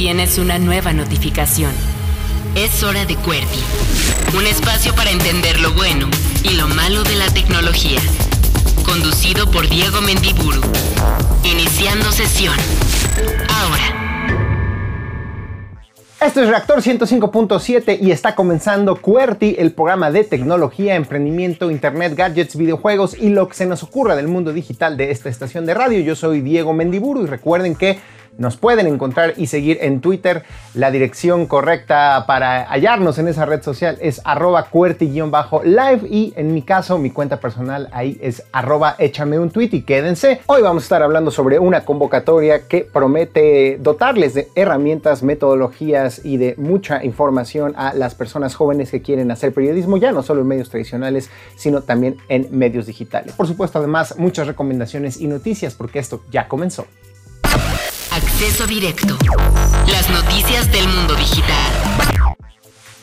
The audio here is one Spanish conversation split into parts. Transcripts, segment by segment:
Tienes una nueva notificación. Es hora de QWERTY, un espacio para entender lo bueno y lo malo de la tecnología. Conducido por Diego Mendiburu. Iniciando sesión. Ahora. Esto es Reactor 105.7 y está comenzando QWERTY, el programa de tecnología, emprendimiento, internet, gadgets, videojuegos y lo que se nos ocurra del mundo digital de esta estación de radio. Yo soy Diego Mendiburu y recuerden que nos pueden encontrar y seguir en Twitter. La dirección correcta para hallarnos en esa red social es arroba cuerti-live y en mi caso mi cuenta personal ahí es arroba échame un tweet y quédense. Hoy vamos a estar hablando sobre una convocatoria que promete dotarles de herramientas, metodologías y de mucha información a las personas jóvenes que quieren hacer periodismo, ya no solo en medios tradicionales, sino también en medios digitales. Por supuesto, además, muchas recomendaciones y noticias porque esto ya comenzó. Directo. Las noticias del mundo digital.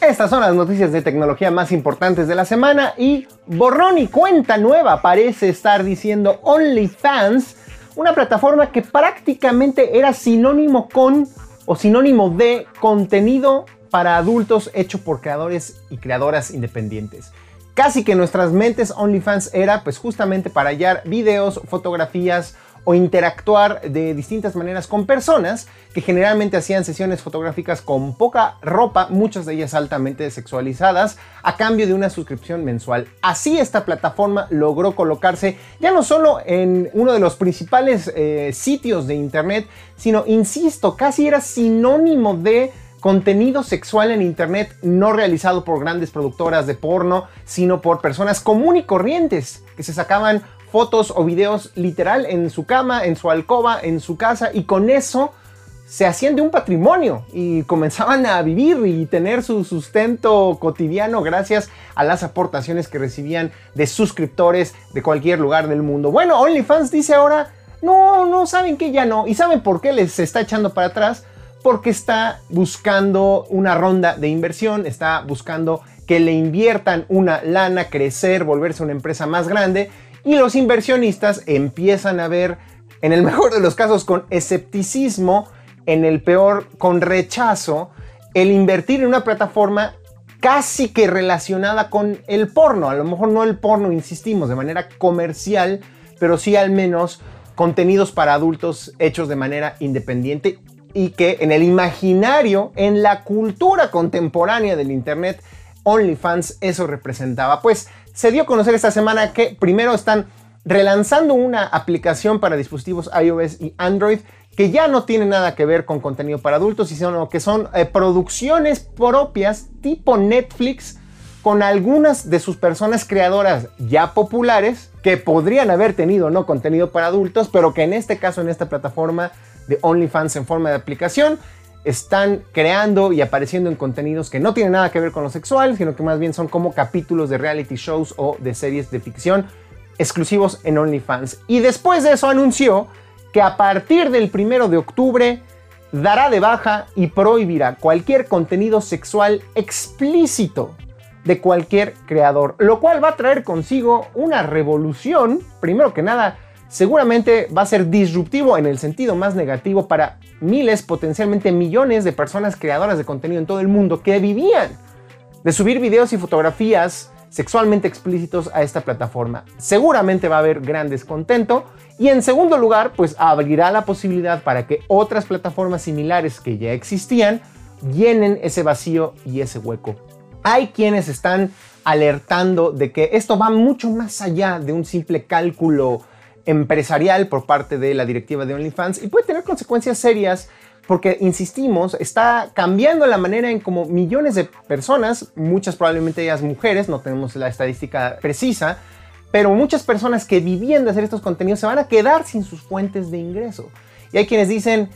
Estas son las noticias de tecnología más importantes de la semana y borrón y cuenta nueva parece estar diciendo OnlyFans, una plataforma que prácticamente era sinónimo con o sinónimo de contenido para adultos hecho por creadores y creadoras independientes. Casi que nuestras mentes OnlyFans era pues justamente para hallar videos, fotografías o interactuar de distintas maneras con personas que generalmente hacían sesiones fotográficas con poca ropa, muchas de ellas altamente sexualizadas, a cambio de una suscripción mensual. Así esta plataforma logró colocarse ya no solo en uno de los principales eh, sitios de internet, sino, insisto, casi era sinónimo de contenido sexual en internet no realizado por grandes productoras de porno, sino por personas común y corrientes que se sacaban fotos o videos literal en su cama, en su alcoba, en su casa y con eso se hacían de un patrimonio y comenzaban a vivir y tener su sustento cotidiano gracias a las aportaciones que recibían de suscriptores de cualquier lugar del mundo. Bueno, OnlyFans dice ahora, no, no, saben que ya no. ¿Y saben por qué les está echando para atrás? Porque está buscando una ronda de inversión, está buscando que le inviertan una lana, crecer, volverse una empresa más grande y los inversionistas empiezan a ver, en el mejor de los casos, con escepticismo, en el peor, con rechazo, el invertir en una plataforma casi que relacionada con el porno. A lo mejor no el porno, insistimos, de manera comercial, pero sí al menos contenidos para adultos hechos de manera independiente y que en el imaginario, en la cultura contemporánea del Internet, OnlyFans eso representaba. Pues se dio a conocer esta semana que primero están relanzando una aplicación para dispositivos iOS y Android que ya no tiene nada que ver con contenido para adultos, sino que son eh, producciones propias tipo Netflix con algunas de sus personas creadoras ya populares que podrían haber tenido no contenido para adultos, pero que en este caso en esta plataforma de OnlyFans en forma de aplicación están creando y apareciendo en contenidos que no tienen nada que ver con lo sexual, sino que más bien son como capítulos de reality shows o de series de ficción exclusivos en OnlyFans. Y después de eso anunció que a partir del primero de octubre dará de baja y prohibirá cualquier contenido sexual explícito de cualquier creador, lo cual va a traer consigo una revolución, primero que nada, seguramente va a ser disruptivo en el sentido más negativo para miles, potencialmente millones de personas creadoras de contenido en todo el mundo que vivían de subir videos y fotografías sexualmente explícitos a esta plataforma. Seguramente va a haber gran descontento y en segundo lugar, pues abrirá la posibilidad para que otras plataformas similares que ya existían llenen ese vacío y ese hueco. Hay quienes están alertando de que esto va mucho más allá de un simple cálculo empresarial por parte de la directiva de OnlyFans y puede tener consecuencias serias porque, insistimos, está cambiando la manera en cómo millones de personas, muchas probablemente ellas mujeres, no tenemos la estadística precisa, pero muchas personas que vivían de hacer estos contenidos se van a quedar sin sus fuentes de ingreso. Y hay quienes dicen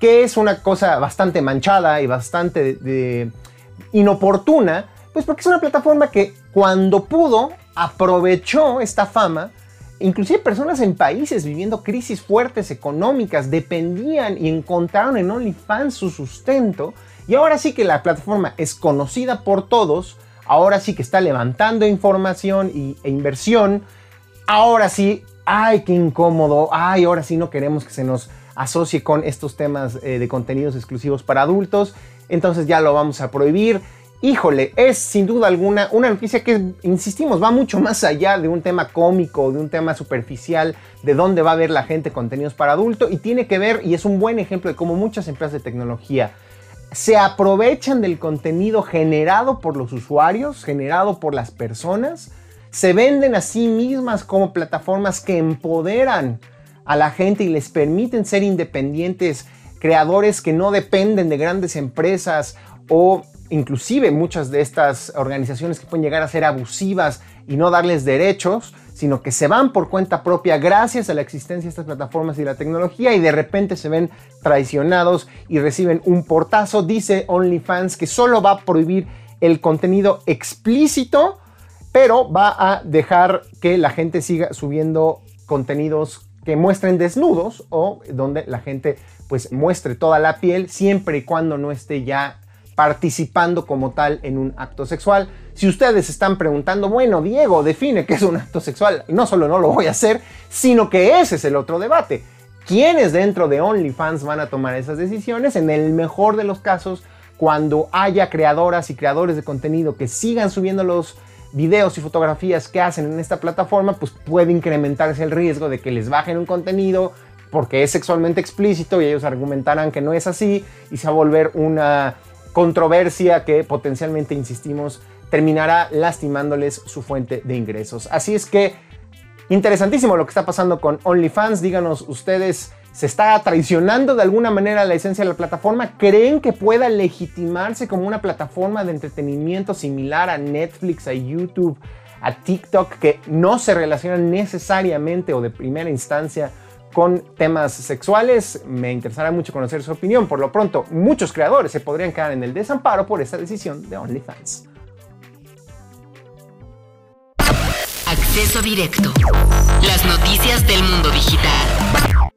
que es una cosa bastante manchada y bastante inoportuna, pues porque es una plataforma que cuando pudo aprovechó esta fama Inclusive personas en países viviendo crisis fuertes económicas dependían y encontraron en OnlyFans su sustento. Y ahora sí que la plataforma es conocida por todos. Ahora sí que está levantando información e inversión. Ahora sí, ay, qué incómodo. Ay, ahora sí no queremos que se nos asocie con estos temas eh, de contenidos exclusivos para adultos. Entonces ya lo vamos a prohibir. Híjole, es sin duda alguna una noticia que, insistimos, va mucho más allá de un tema cómico, de un tema superficial, de dónde va a ver la gente contenidos para adulto y tiene que ver, y es un buen ejemplo de cómo muchas empresas de tecnología se aprovechan del contenido generado por los usuarios, generado por las personas, se venden a sí mismas como plataformas que empoderan a la gente y les permiten ser independientes, creadores que no dependen de grandes empresas o inclusive muchas de estas organizaciones que pueden llegar a ser abusivas y no darles derechos, sino que se van por cuenta propia gracias a la existencia de estas plataformas y la tecnología y de repente se ven traicionados y reciben un portazo. Dice OnlyFans que solo va a prohibir el contenido explícito, pero va a dejar que la gente siga subiendo contenidos que muestren desnudos o donde la gente pues muestre toda la piel siempre y cuando no esté ya participando como tal en un acto sexual. Si ustedes están preguntando, bueno, Diego, define qué es un acto sexual, no solo no lo voy a hacer, sino que ese es el otro debate. ¿Quiénes dentro de OnlyFans van a tomar esas decisiones? En el mejor de los casos, cuando haya creadoras y creadores de contenido que sigan subiendo los videos y fotografías que hacen en esta plataforma, pues puede incrementarse el riesgo de que les bajen un contenido porque es sexualmente explícito y ellos argumentarán que no es así y se va a volver una controversia que potencialmente, insistimos, terminará lastimándoles su fuente de ingresos. Así es que, interesantísimo lo que está pasando con OnlyFans. Díganos ustedes, ¿se está traicionando de alguna manera la esencia de la plataforma? ¿Creen que pueda legitimarse como una plataforma de entretenimiento similar a Netflix, a YouTube, a TikTok, que no se relacionan necesariamente o de primera instancia con temas sexuales. Me interesará mucho conocer su opinión. Por lo pronto, muchos creadores se podrían quedar en el desamparo por esta decisión de OnlyFans. Acceso directo. Las noticias del mundo digital.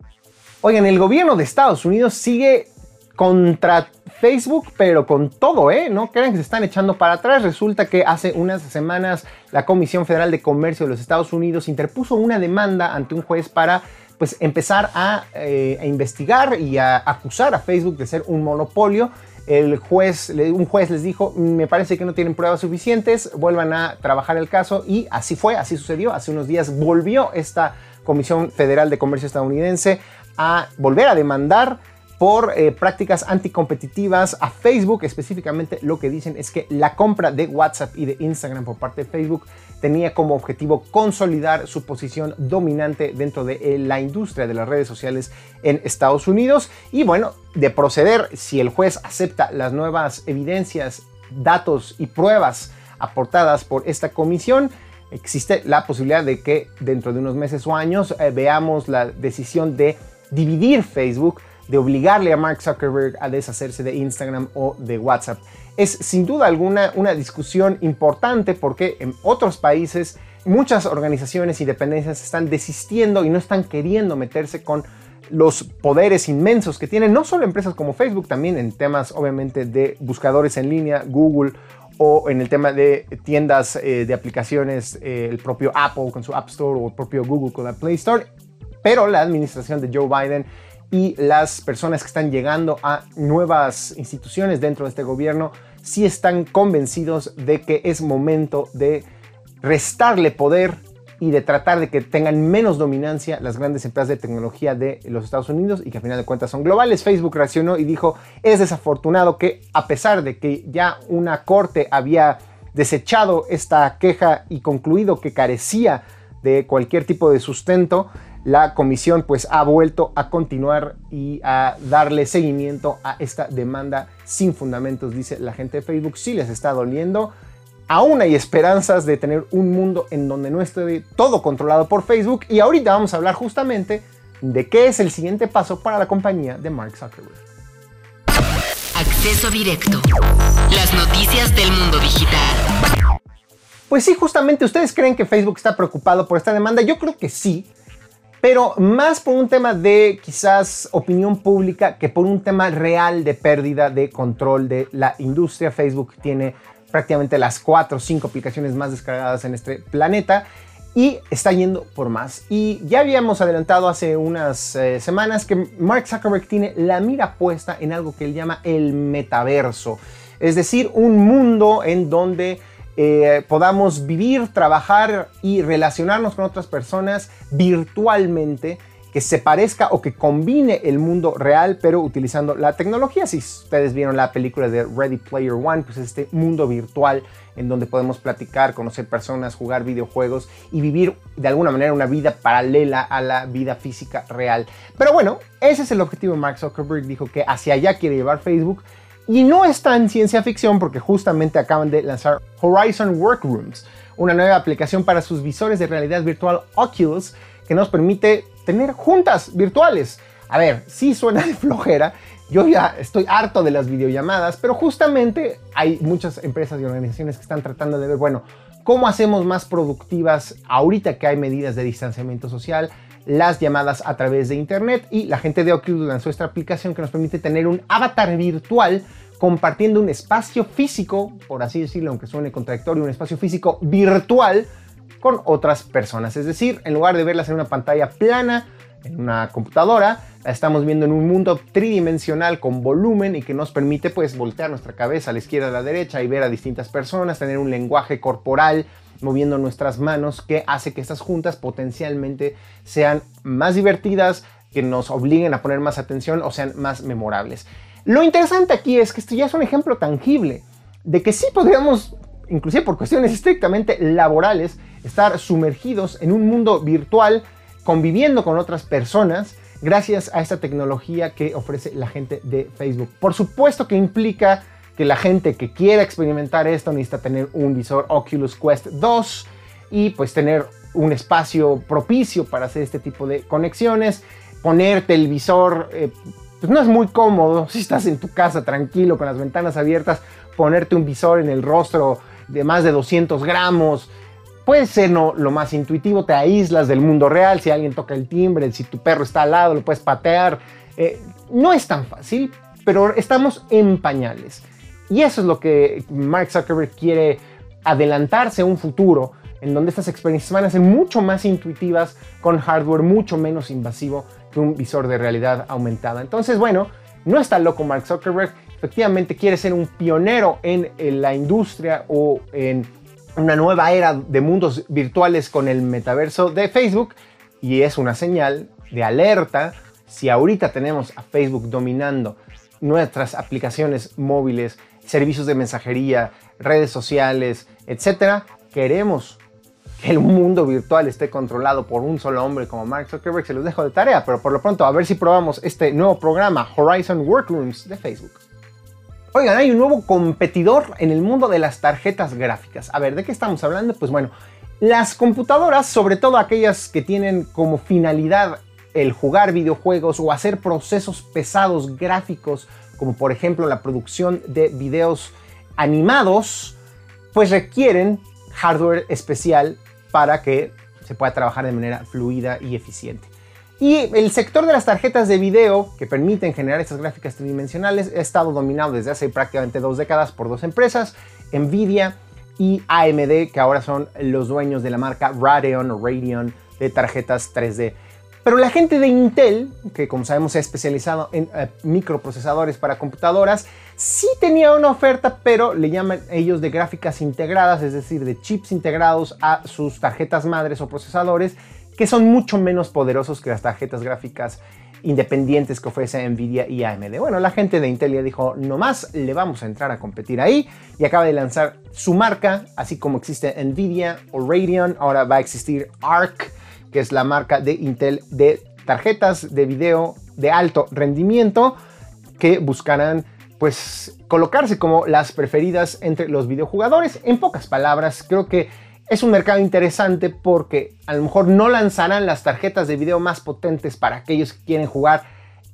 Oigan, el gobierno de Estados Unidos sigue contra Facebook, pero con todo, ¿eh? No crean que se están echando para atrás. Resulta que hace unas semanas la Comisión Federal de Comercio de los Estados Unidos interpuso una demanda ante un juez para pues empezar eh, a, investigar y a acusar a Facebook de ser un monopolio. El juez, un juez les dijo, me parece que no tienen pruebas suficientes, vuelvan a trabajar el caso y así fue, así sucedió. Hace unos días volvió esta Comisión Federal de Comercio estadounidense a volver a demandar por eh, prácticas anticompetitivas a Facebook. Específicamente lo que dicen es que la compra de WhatsApp y de Instagram por parte de Facebook tenía como objetivo consolidar su posición dominante dentro de eh, la industria de las redes sociales en Estados Unidos. Y bueno, de proceder, si el juez acepta las nuevas evidencias, datos y pruebas aportadas por esta comisión, existe la posibilidad de que dentro de unos meses o años eh, veamos la decisión de dividir Facebook de obligarle a Mark Zuckerberg a deshacerse de Instagram o de WhatsApp. Es sin duda alguna una discusión importante porque en otros países muchas organizaciones y dependencias están desistiendo y no están queriendo meterse con los poderes inmensos que tienen no solo empresas como Facebook, también en temas obviamente de buscadores en línea, Google o en el tema de tiendas eh, de aplicaciones, eh, el propio Apple con su App Store o el propio Google con la Play Store. Pero la administración de Joe Biden y las personas que están llegando a nuevas instituciones dentro de este gobierno sí están convencidos de que es momento de restarle poder y de tratar de que tengan menos dominancia las grandes empresas de tecnología de los Estados Unidos y que a final de cuentas son globales. Facebook reaccionó y dijo, es desafortunado que a pesar de que ya una corte había desechado esta queja y concluido que carecía de cualquier tipo de sustento, la comisión pues ha vuelto a continuar y a darle seguimiento a esta demanda sin fundamentos, dice la gente de Facebook. Si les está doliendo, aún hay esperanzas de tener un mundo en donde no esté todo controlado por Facebook y ahorita vamos a hablar justamente de qué es el siguiente paso para la compañía de Mark Zuckerberg. Acceso directo. Las noticias del mundo digital. Pues sí, justamente ustedes creen que Facebook está preocupado por esta demanda. Yo creo que sí pero más por un tema de quizás opinión pública que por un tema real de pérdida de control de la industria. Facebook tiene prácticamente las cuatro o cinco aplicaciones más descargadas en este planeta y está yendo por más. Y ya habíamos adelantado hace unas eh, semanas que Mark Zuckerberg tiene la mira puesta en algo que él llama el metaverso, es decir, un mundo en donde eh, podamos vivir, trabajar y relacionarnos con otras personas virtualmente que se parezca o que combine el mundo real, pero utilizando la tecnología. Si ustedes vieron la película de Ready Player One, pues este mundo virtual en donde podemos platicar, conocer personas, jugar videojuegos y vivir de alguna manera una vida paralela a la vida física real. Pero bueno, ese es el objetivo Mark Zuckerberg. Dijo que hacia allá quiere llevar Facebook. Y no está en ciencia ficción porque justamente acaban de lanzar Horizon Workrooms, una nueva aplicación para sus visores de realidad virtual Oculus que nos permite tener juntas virtuales. A ver, sí suena de flojera. Yo ya estoy harto de las videollamadas, pero justamente hay muchas empresas y organizaciones que están tratando de ver, bueno, cómo hacemos más productivas ahorita que hay medidas de distanciamiento social, las llamadas a través de internet y la gente de Oculus lanzó esta aplicación que nos permite tener un avatar virtual compartiendo un espacio físico, por así decirlo, aunque suene contradictorio, un espacio físico virtual con otras personas. Es decir, en lugar de verlas en una pantalla plana, en una computadora, la estamos viendo en un mundo tridimensional con volumen y que nos permite pues voltear nuestra cabeza a la izquierda, a la derecha y ver a distintas personas, tener un lenguaje corporal moviendo nuestras manos que hace que estas juntas potencialmente sean más divertidas, que nos obliguen a poner más atención o sean más memorables. Lo interesante aquí es que esto ya es un ejemplo tangible de que sí podríamos, inclusive por cuestiones estrictamente laborales, estar sumergidos en un mundo virtual, conviviendo con otras personas, gracias a esta tecnología que ofrece la gente de Facebook. Por supuesto que implica que la gente que quiera experimentar esto necesita tener un visor Oculus Quest 2 y pues tener un espacio propicio para hacer este tipo de conexiones, ponerte el visor, eh, pues no es muy cómodo si estás en tu casa tranquilo con las ventanas abiertas, ponerte un visor en el rostro de más de 200 gramos, Puede ser no, lo más intuitivo, te aíslas del mundo real, si alguien toca el timbre, si tu perro está al lado, lo puedes patear. Eh, no es tan fácil, pero estamos en pañales. Y eso es lo que Mark Zuckerberg quiere adelantarse a un futuro en donde estas experiencias van a ser mucho más intuitivas con hardware mucho menos invasivo que un visor de realidad aumentada. Entonces, bueno, no está loco Mark Zuckerberg, efectivamente quiere ser un pionero en, la industria o en una nueva era de mundos virtuales con el metaverso de Facebook. Y es una señal de alerta. Si ahorita tenemos a Facebook dominando nuestras aplicaciones móviles, servicios de mensajería, redes sociales, etcétera, queremos que el mundo virtual esté controlado por un solo hombre como Mark Zuckerberg, se los dejo de tarea, pero por lo pronto a ver si probamos este nuevo programa Horizon Workrooms de Facebook. Oigan, hay un nuevo competidor en el mundo de las tarjetas gráficas. A ver, ¿de qué estamos hablando? Pues bueno, las computadoras, sobre todo aquellas que tienen como finalidad el jugar videojuegos o hacer procesos pesados gráficos, como por ejemplo la producción de videos animados, pues requieren hardware especial para que se pueda trabajar de manera fluida y eficiente. Y el sector de las tarjetas de video que permiten generar estas gráficas tridimensionales ha estado dominado desde hace prácticamente dos décadas por dos empresas, Nvidia y AMD, que ahora son los dueños de la marca Radeon o Radeon de tarjetas 3D. Pero la gente de Intel, que como sabemos se ha especializado en eh, microprocesadores para computadoras, sí tenía una oferta, pero le llaman ellos de gráficas integradas, es decir, de chips integrados a sus tarjetas madres o procesadores que son mucho menos poderosos que las tarjetas gráficas independientes que ofrece Nvidia y AMD. Bueno, la gente de Intel ya dijo, no más, le vamos a entrar a competir ahí y acaba de lanzar su marca, así como existe Nvidia o Radeon, ahora va a existir ARC, que es la marca de Intel de tarjetas de video de alto rendimiento que buscarán pues colocarse como las preferidas entre los videojugadores. En pocas palabras, creo que es un mercado interesante porque a lo mejor no lanzarán las tarjetas de video más potentes para aquellos que quieren jugar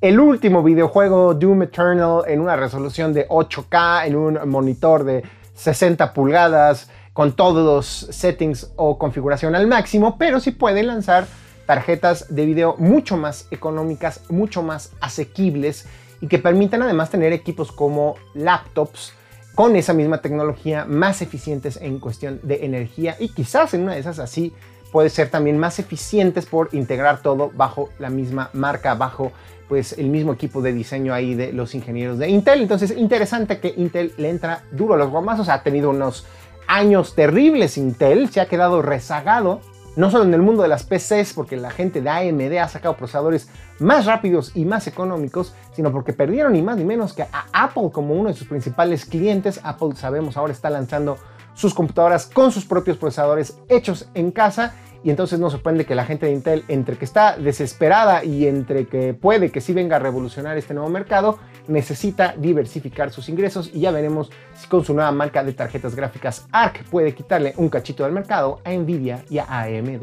el último videojuego Doom Eternal en una resolución de 8K, en un monitor de 60 pulgadas, con todos los settings o configuración al máximo, pero sí pueden lanzar tarjetas de video mucho más económicas, mucho más asequibles y que permitan además tener equipos como laptops con esa misma tecnología más eficientes en cuestión de energía y quizás en una de esas así puede ser también más eficientes por integrar todo bajo la misma marca, bajo pues el mismo equipo de diseño ahí de los ingenieros de Intel. Entonces, interesante que Intel le entra duro a los guamazos, ha tenido unos años terribles Intel, se ha quedado rezagado, no solo en el mundo de las PCs, porque la gente de AMD ha sacado procesadores más rápidos y más económicos, sino porque perdieron ni más ni menos que a Apple como uno de sus principales clientes. Apple, sabemos, ahora está lanzando sus computadoras con sus propios procesadores hechos en casa y entonces no sorprende que la gente de Intel, entre que está desesperada y entre que puede que sí venga a revolucionar este nuevo mercado, necesita diversificar sus ingresos y ya veremos si con su nueva marca de tarjetas gráficas ARC puede quitarle un cachito del mercado a Nvidia y a AMD.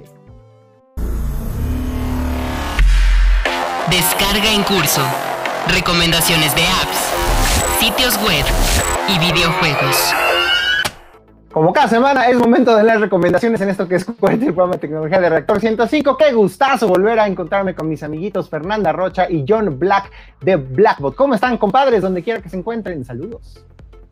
Descarga en curso. Recomendaciones de apps, sitios web y videojuegos. Como cada semana es momento de las recomendaciones en esto que es el programa de tecnología de Reactor 105. Qué gustazo volver a encontrarme con mis amiguitos Fernanda Rocha y John Black de Blackbot. ¿Cómo están, compadres? Donde quiera que se encuentren. Saludos.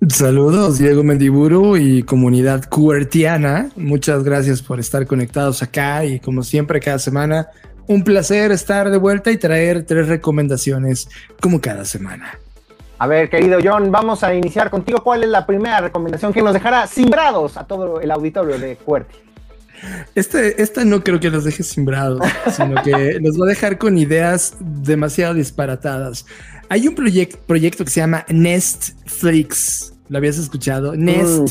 Saludos, Diego Mendiburu y comunidad cuertiana. Muchas gracias por estar conectados acá y como siempre cada semana, un placer estar de vuelta y traer tres recomendaciones como cada semana. A ver, querido John, vamos a iniciar contigo. ¿Cuál es la primera recomendación que nos dejará simbrados a todo el auditorio de Cuerti? Este, esta no creo que los deje simbrados, sino que los va a dejar con ideas demasiado disparatadas. Hay un proyecto que se llama Nestflix. ¿Lo habías escuchado? Mm.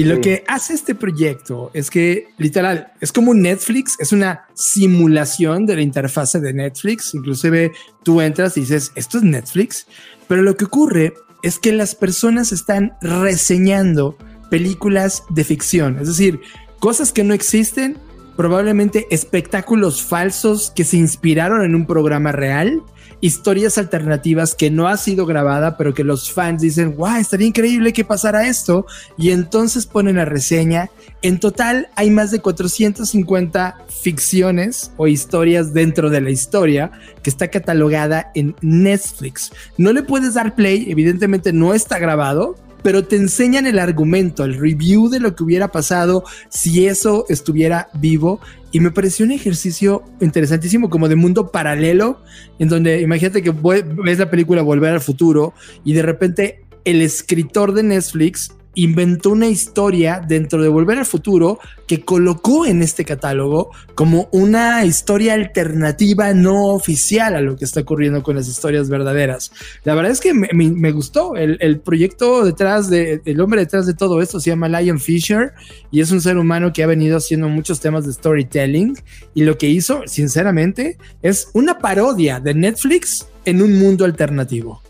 Y lo que hace este proyecto es que, literal, es como un Netflix, es una simulación de la interfase de Netflix. Inclusive tú entras y dices, esto es Netflix. Pero lo que ocurre es que las personas están reseñando películas de ficción, es decir, cosas que no existen, probablemente espectáculos falsos que se inspiraron en un programa real historias alternativas que no ha sido grabada, pero que los fans dicen, wow, estaría increíble que pasara esto. Y entonces ponen la reseña. En total hay más de 450 ficciones o historias dentro de la historia que está catalogada en Netflix. No le puedes dar play, evidentemente no está grabado, pero te enseñan el argumento, el review de lo que hubiera pasado si eso estuviera vivo. Y me pareció un ejercicio interesantísimo como de mundo paralelo, en donde imagínate que ves la película Volver al Futuro y de repente el escritor de Netflix inventó una historia dentro de Volver al Futuro que colocó en este catálogo como una historia alternativa no oficial a lo que está ocurriendo con las historias verdaderas. La verdad es que me, gustó el, proyecto detrás de, el hombre detrás de todo esto se llama Lion Fisher y es un ser humano que ha venido haciendo muchos temas de storytelling y lo que hizo, sinceramente, es una parodia de Netflix en un mundo alternativo.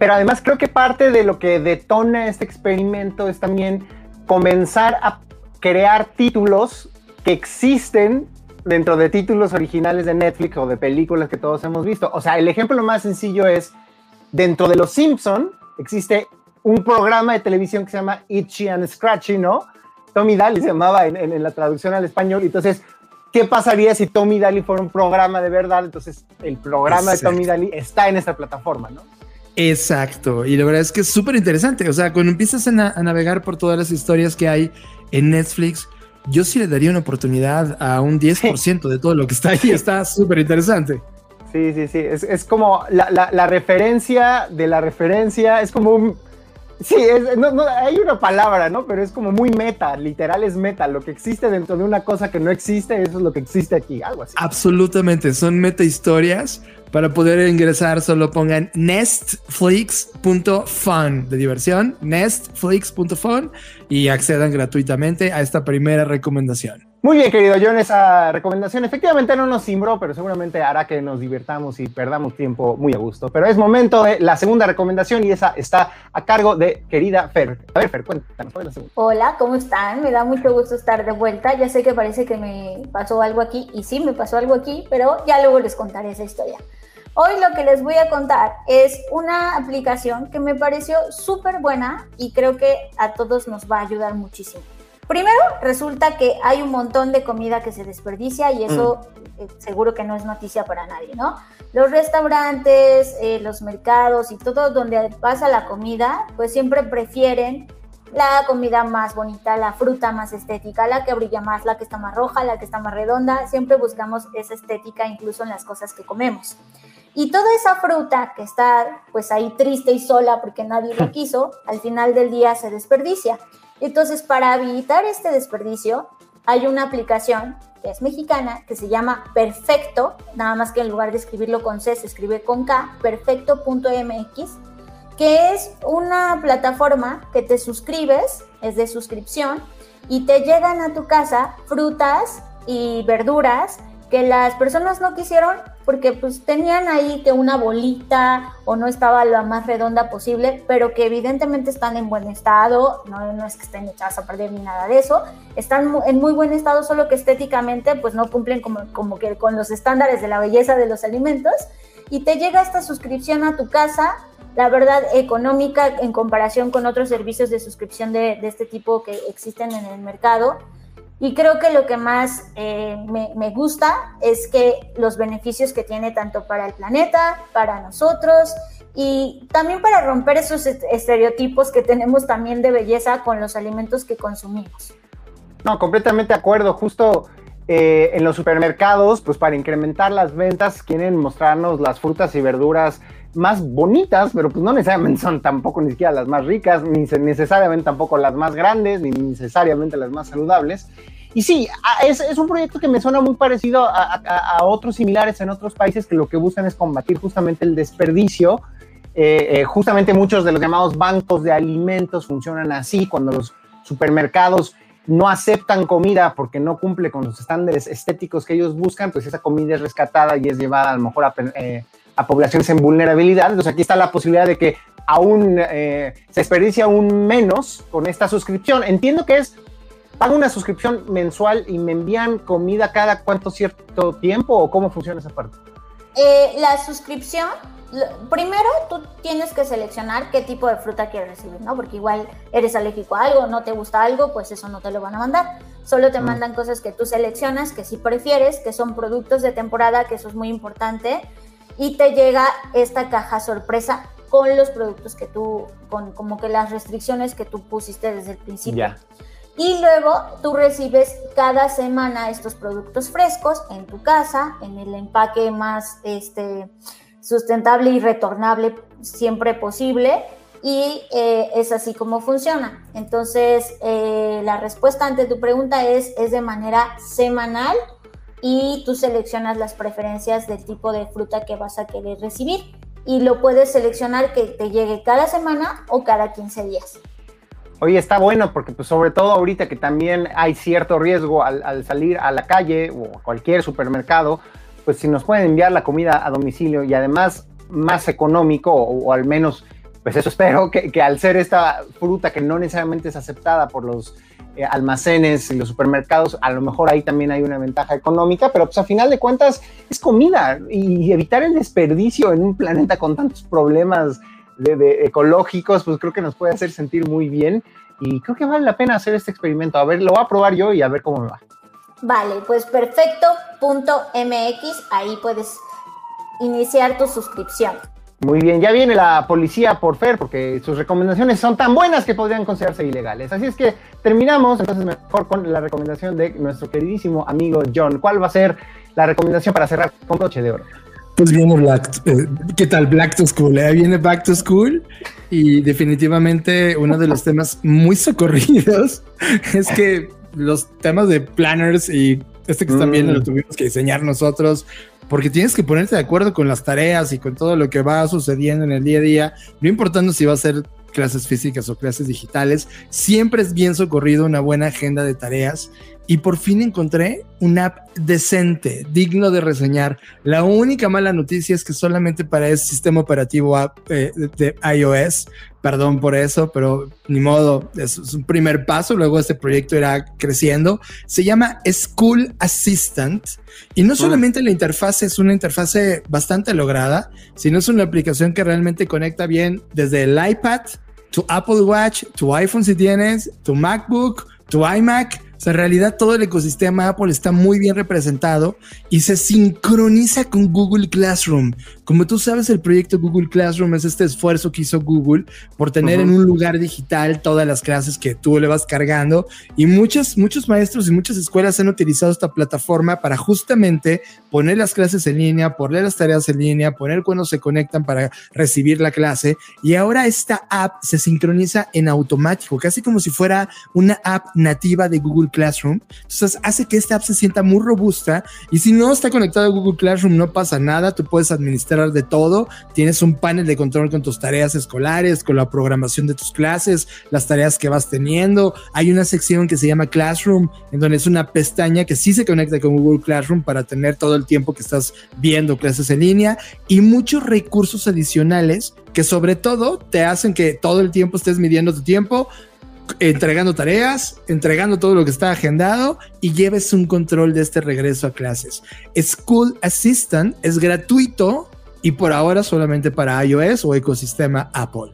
Pero además creo que parte de lo que detona este experimento es también comenzar a crear títulos que existen dentro de títulos originales de Netflix o de películas que todos hemos visto. O sea, el ejemplo más sencillo es, dentro de Los Simpson existe un programa de televisión que se llama Itchy and Scratchy, ¿no? Tommy Daly se llamaba en, la traducción al español. Entonces, ¿qué pasaría si Tommy Daly fuera un programa de verdad? Entonces, el programa de Tommy Daly está en esta plataforma, ¿no? Exacto, y la verdad es que es súper interesante. O sea, cuando empiezas a, navegar por todas las historias que hay en Netflix, yo sí le daría una oportunidad a un 10% de todo lo que está ahí. Está súper interesante. Sí, sí, sí. Es, como la, referencia de la referencia. Es como un. Sí, no, hay una palabra, ¿no? Pero es como muy meta, literal es meta. Lo que existe dentro de una cosa que no existe, eso es lo que existe aquí, algo así. Absolutamente, son meta historias para poder ingresar, solo pongan nestflix.fun de diversión, nestflix.fun y accedan gratuitamente a esta primera recomendación. Muy bien, querido John, esa recomendación efectivamente no nos cimbró, pero seguramente hará que nos divirtamos y perdamos tiempo muy a gusto. Pero es momento de la segunda recomendación y esa está a cargo de querida Fer. A ver, Fer, cuéntanos, ¿cuál es la? Hola, ¿cómo están? Me da mucho gusto estar de vuelta. Ya sé que parece que me pasó algo aquí y sí, me pasó algo aquí, pero ya luego les contaré esa historia. Hoy lo que les voy a contar es una aplicación que me pareció súper buena y creo que a todos nos va a ayudar muchísimo. Primero, resulta que hay un montón de comida que se desperdicia y eso mm. eh, seguro que no es noticia para nadie, ¿no? Los restaurantes, eh, los mercados y todo donde pasa la comida, pues siempre prefieren la comida más bonita, la fruta más estética, la que brilla más, la que está más roja, la que está más redonda. Siempre buscamos esa estética incluso en las cosas que comemos. Y toda esa fruta que está pues ahí triste y sola porque nadie la quiso, al final del día se desperdicia. Entonces, para evitar este desperdicio, hay una aplicación que es mexicana que se llama Perfecto, nada más que en lugar de escribirlo con C se escribe con K, perfecto.mx, que es una plataforma que te suscribes, es de suscripción, y te llegan a tu casa frutas y verduras que las personas no quisieron porque pues tenían ahí que una bolita o no estaba lo más redonda posible, pero que evidentemente están en buen estado, no, no es que estén echadas a perder ni nada de eso, están en muy buen estado, solo que estéticamente pues no cumplen como, como que con los estándares de la belleza de los alimentos y te llega esta suscripción a tu casa, la verdad económica en comparación con otros servicios de suscripción de, de este tipo que existen en el mercado y creo que lo que más eh, me, gusta es que los beneficios que tiene tanto para el planeta, para nosotros y también para romper esos estereotipos que tenemos también de belleza con los alimentos que consumimos. No, completamente de acuerdo. Justo eh, en los supermercados, pues para incrementar las ventas, quieren mostrarnos las frutas y verduras más bonitas, pero pues no necesariamente son tampoco ni siquiera las más ricas, ni necesariamente tampoco las más grandes, ni necesariamente las más saludables. Y sí, es, es un proyecto que me suena muy parecido a, otros similares en otros países que lo que buscan es combatir justamente el desperdicio. Eh, eh, justamente muchos de los llamados bancos de alimentos funcionan así, cuando los supermercados no aceptan comida porque no cumple con los estándares estéticos que ellos buscan, pues esa comida es rescatada y es llevada a lo mejor a, eh, a poblaciones en vulnerabilidad. Entonces aquí está la posibilidad de que aún eh, se desperdicie aún menos con esta suscripción. Entiendo que es, pago una suscripción mensual y me envían comida cada cuánto cierto tiempo o cómo funciona esa parte. Eh, la suscripción, primero tú tienes que seleccionar qué tipo de fruta quieres recibir, ¿no? Porque igual eres alérgico a algo, no te gusta algo, pues eso no te lo van a mandar. Solo te mm. mandan cosas que tú seleccionas, que si prefieres, que son productos de temporada, que eso es muy importante y te llega esta caja sorpresa con los productos que tú, con como que las restricciones que tú pusiste desde el principio. Y luego tú recibes cada semana estos productos frescos en tu casa, en el empaque más este, sustentable y retornable siempre posible. Y eh, es así como funciona. Entonces, eh, la respuesta ante tu pregunta es, es de manera semanal y tú seleccionas las preferencias del tipo de fruta que vas a querer recibir y lo puedes seleccionar que te llegue cada semana o cada 15 días. Oye, está bueno porque pues sobre todo ahorita que también hay cierto riesgo al, salir a la calle o a cualquier supermercado, pues si nos pueden enviar la comida a domicilio y además más económico o, al menos, pues eso espero, que, al ser esta fruta que no necesariamente es aceptada por los eh, almacenes y los supermercados, a lo mejor ahí también hay una ventaja económica, pero pues a final de cuentas es comida y evitar el desperdicio en un planeta con tantos problemas ecológicos, pues creo que nos puede hacer sentir muy bien y creo que vale la pena hacer este experimento. A ver, lo voy a probar yo y a ver cómo me va. Vale, pues perfecto.mx, ahí puedes iniciar tu suscripción. Muy bien, ya viene la policía por Fer porque sus recomendaciones son tan buenas que podrían considerarse ilegales. Así es que terminamos entonces mejor con la recomendación de nuestro queridísimo amigo John. ¿Cuál va a ser la recomendación para cerrar con coche de oro? Pues viene Black, eh, ¿qué tal? Black to School. Eh, viene Back to School y definitivamente uno de los temas muy socorridos es que los temas de planners y este que también mm. lo tuvimos que diseñar nosotros porque tienes que ponerte de acuerdo con las tareas y con todo lo que va sucediendo en el día a día, no importando si va a ser clases físicas o clases digitales, siempre es bien socorrido una buena agenda de tareas y por fin encontré una app decente, digno de reseñar. La única mala noticia es que solamente para el sistema operativo app, eh, de iOS, perdón por eso, pero ni modo, es, un primer paso, luego este proyecto irá creciendo. Se llama School Assistant y no solamente la interfaz es una interfase bastante lograda, sino es una aplicación que realmente conecta bien desde el iPad, tu Apple Watch, tu iPhone si tienes, tu MacBook, tu iMac, O sea, en realidad todo el ecosistema Apple está muy bien representado y se sincroniza con Google Classroom. Como tú sabes, el proyecto Google Classroom es este esfuerzo que hizo Google por tener en un lugar digital todas las clases que tú le vas cargando y muchos, muchos maestros y muchas escuelas han utilizado esta plataforma para justamente poner las clases en línea, poner las tareas en línea, poner cuando se conectan para recibir la clase y ahora esta app se sincroniza en automático, casi como si fuera una app nativa de Google Classroom. Entonces hace que esta app se sienta muy robusta y si no está conectado a Google Classroom no pasa nada, tú puedes administrar de todo, tienes un panel de control con tus tareas escolares, con la programación de tus clases, las tareas que vas teniendo. Hay una sección que se llama Classroom, en donde es una pestaña que sí se conecta con Google Classroom para tener todo el tiempo que estás viendo clases en línea y muchos recursos adicionales que sobre todo te hacen que todo el tiempo estés midiendo tu tiempo, entregando tareas, entregando todo lo que está agendado y lleves un control de este regreso a clases. School Assistant es gratuito y por ahora solamente para iOS o ecosistema Apple.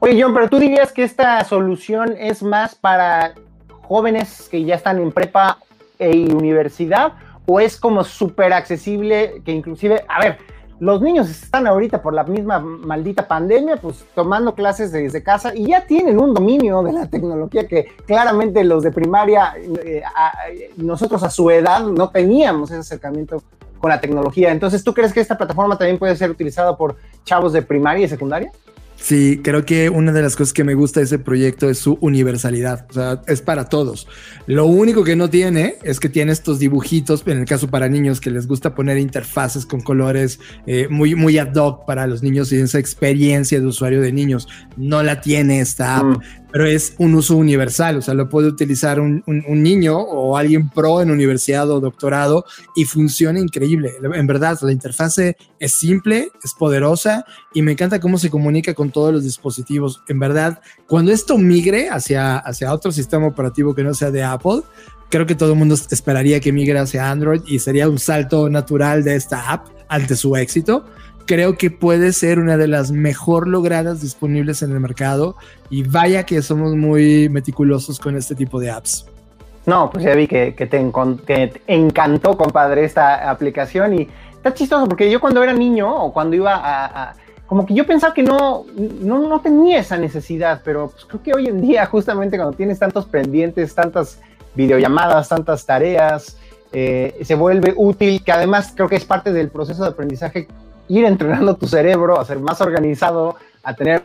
Oye, John, pero tú dirías que esta solución es más para jóvenes que ya están en prepa e universidad o es como súper accesible que inclusive, a ver, los niños están ahorita por la misma maldita pandemia, pues tomando clases desde casa y ya tienen un dominio de la tecnología que claramente los de primaria, eh, nosotros a su edad no teníamos ese acercamiento con la tecnología. Entonces, ¿tú crees que esta plataforma también puede ser utilizada por chavos de primaria y secundaria? Sí, creo que una de las cosas que me gusta de ese proyecto es su universalidad. O sea, es para todos. Lo único que no tiene es que tiene estos dibujitos, en el caso para niños, que les gusta poner interfaces con colores eh, muy, muy ad hoc para los niños y esa experiencia de usuario de niños. No la tiene esta app. Mm pero es un uso universal, o sea, lo puede utilizar un, niño o alguien pro en universidad o doctorado y funciona increíble. En verdad, la interfase es simple, es poderosa y me encanta cómo se comunica con todos los dispositivos. En verdad, cuando esto migre hacia, hacia otro sistema operativo que no sea de Apple, creo que todo el mundo esperaría que migre hacia Android y sería un salto natural de esta app ante su éxito creo que puede ser una de las mejor logradas disponibles en el mercado y vaya que somos muy meticulosos con este tipo de apps. No, pues ya vi que, te, encantó, compadre, esta aplicación y está chistoso porque yo cuando era niño o cuando iba a, como que yo pensaba que no, no, no, tenía esa necesidad, pero pues creo que hoy en día justamente cuando tienes tantos pendientes, tantas videollamadas, tantas tareas, eh, se vuelve útil, que además creo que es parte del proceso de aprendizaje ir entrenando tu cerebro a ser más organizado, a tener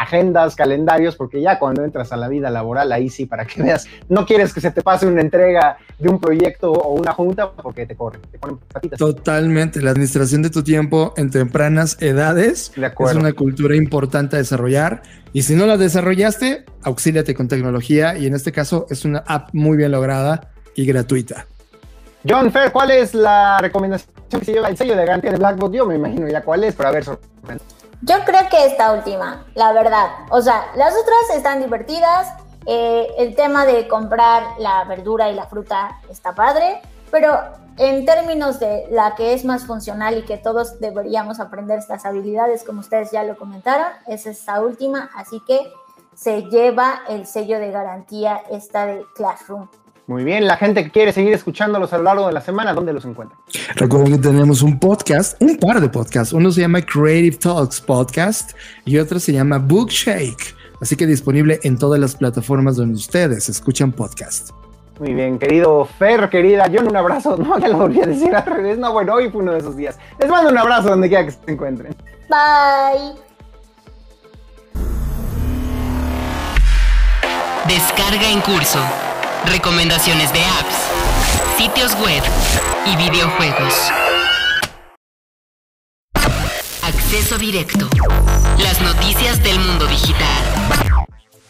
agendas, calendarios, porque ya cuando entras a la vida laboral, ahí sí, para que veas, no quieres que se te pase una entrega de un proyecto o una junta porque te corren, te ponen patitas. Totalmente, la administración de tu tiempo en tempranas edades es una cultura importante a desarrollar y si no la desarrollaste, auxíliate con tecnología y en este caso es una app muy bien lograda y gratuita. John Fair, ¿cuál es la recomendación que se lleva el sello de garantía de Blackbot? Yo me imagino ya cuál es, pero a ver, sorprende. Yo creo que esta última, la verdad. O sea, las otras están divertidas. Eh, el tema de comprar la verdura y la fruta está padre, pero en términos de la que es más funcional y que todos deberíamos aprender estas habilidades, como ustedes ya lo comentaron, es esta última. Así que se lleva el sello de garantía esta de Classroom. Muy bien, la gente que quiere seguir escuchándolos a lo largo de la semana, ¿dónde los encuentra? Recuerden que tenemos un podcast, un par de podcasts. Uno se llama Creative Talks Podcast y otro se llama Bookshake. Así que disponible en todas las plataformas donde ustedes escuchan podcast. Muy bien, querido Fer, querida John, un abrazo. No, ya lo volví a decir al revés. No, bueno, hoy fue uno de esos días. Les mando un abrazo donde quiera que se encuentren. Bye. Descarga en curso recomendaciones de apps, sitios web y videojuegos. Acceso directo. Las noticias del mundo digital.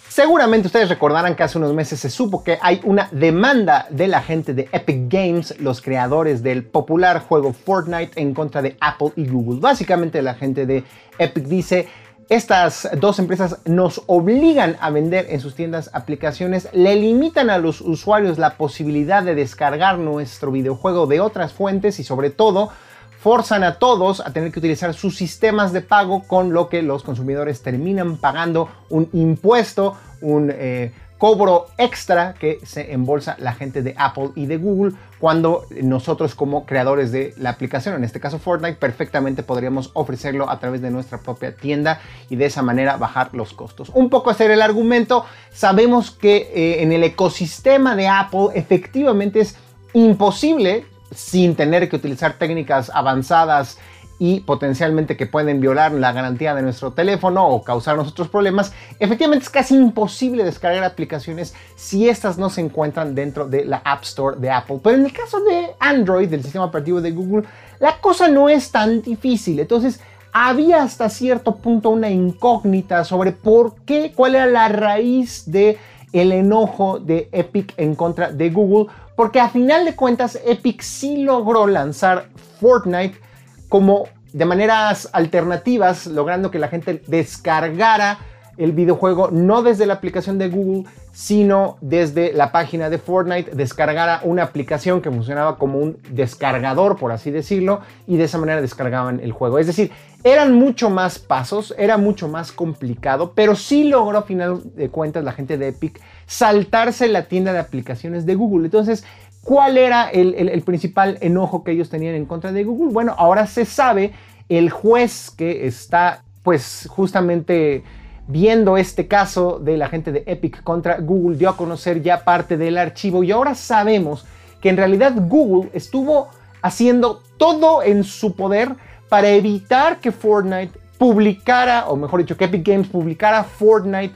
Seguramente ustedes recordarán que hace unos meses se supo que hay una demanda de la gente de Epic Games, los creadores del popular juego Fortnite, en contra de Apple y Google. Básicamente la gente de Epic dice estas dos empresas nos obligan a vender en sus tiendas aplicaciones, le limitan a los usuarios la posibilidad de descargar nuestro videojuego de otras fuentes y sobre todo forzan a todos a tener que utilizar sus sistemas de pago con lo que los consumidores terminan pagando un impuesto, un... Eh, cobro extra que se embolsa la gente de Apple y de Google cuando nosotros como creadores de la aplicación, en este caso Fortnite, perfectamente podríamos ofrecerlo a través de nuestra propia tienda y de esa manera bajar los costos. Un poco hacer el argumento, sabemos que eh, en el ecosistema de Apple efectivamente es imposible sin tener que utilizar técnicas avanzadas y potencialmente que pueden violar la garantía de nuestro teléfono o causarnos otros problemas, efectivamente es casi imposible descargar aplicaciones si estas no se encuentran dentro de la App Store de Apple. Pero en el caso de Android, del sistema operativo de Google, la cosa no es tan difícil. Entonces, había hasta cierto punto una incógnita sobre por qué, cuál era la raíz de el enojo de Epic en contra de Google, porque a final de cuentas Epic sí logró lanzar Fortnite como de maneras alternativas, logrando que la gente descargara el videojuego no desde la aplicación de Google, sino desde la página de Fortnite, descargara una aplicación que funcionaba como un descargador, por así decirlo, y de esa manera descargaban el juego. Es decir, eran mucho más pasos, era mucho más complicado, pero sí logró a final de cuentas la gente de Epic saltarse la tienda de aplicaciones de Google. Entonces, ¿Cuál era el, principal enojo que ellos tenían en contra de Google? Bueno, ahora se sabe, el juez que está pues justamente viendo este caso de la gente de Epic contra Google dio a conocer ya parte del archivo y ahora sabemos que en realidad Google estuvo haciendo todo en su poder para evitar que Fortnite publicara, o mejor dicho, que Epic Games publicara Fortnite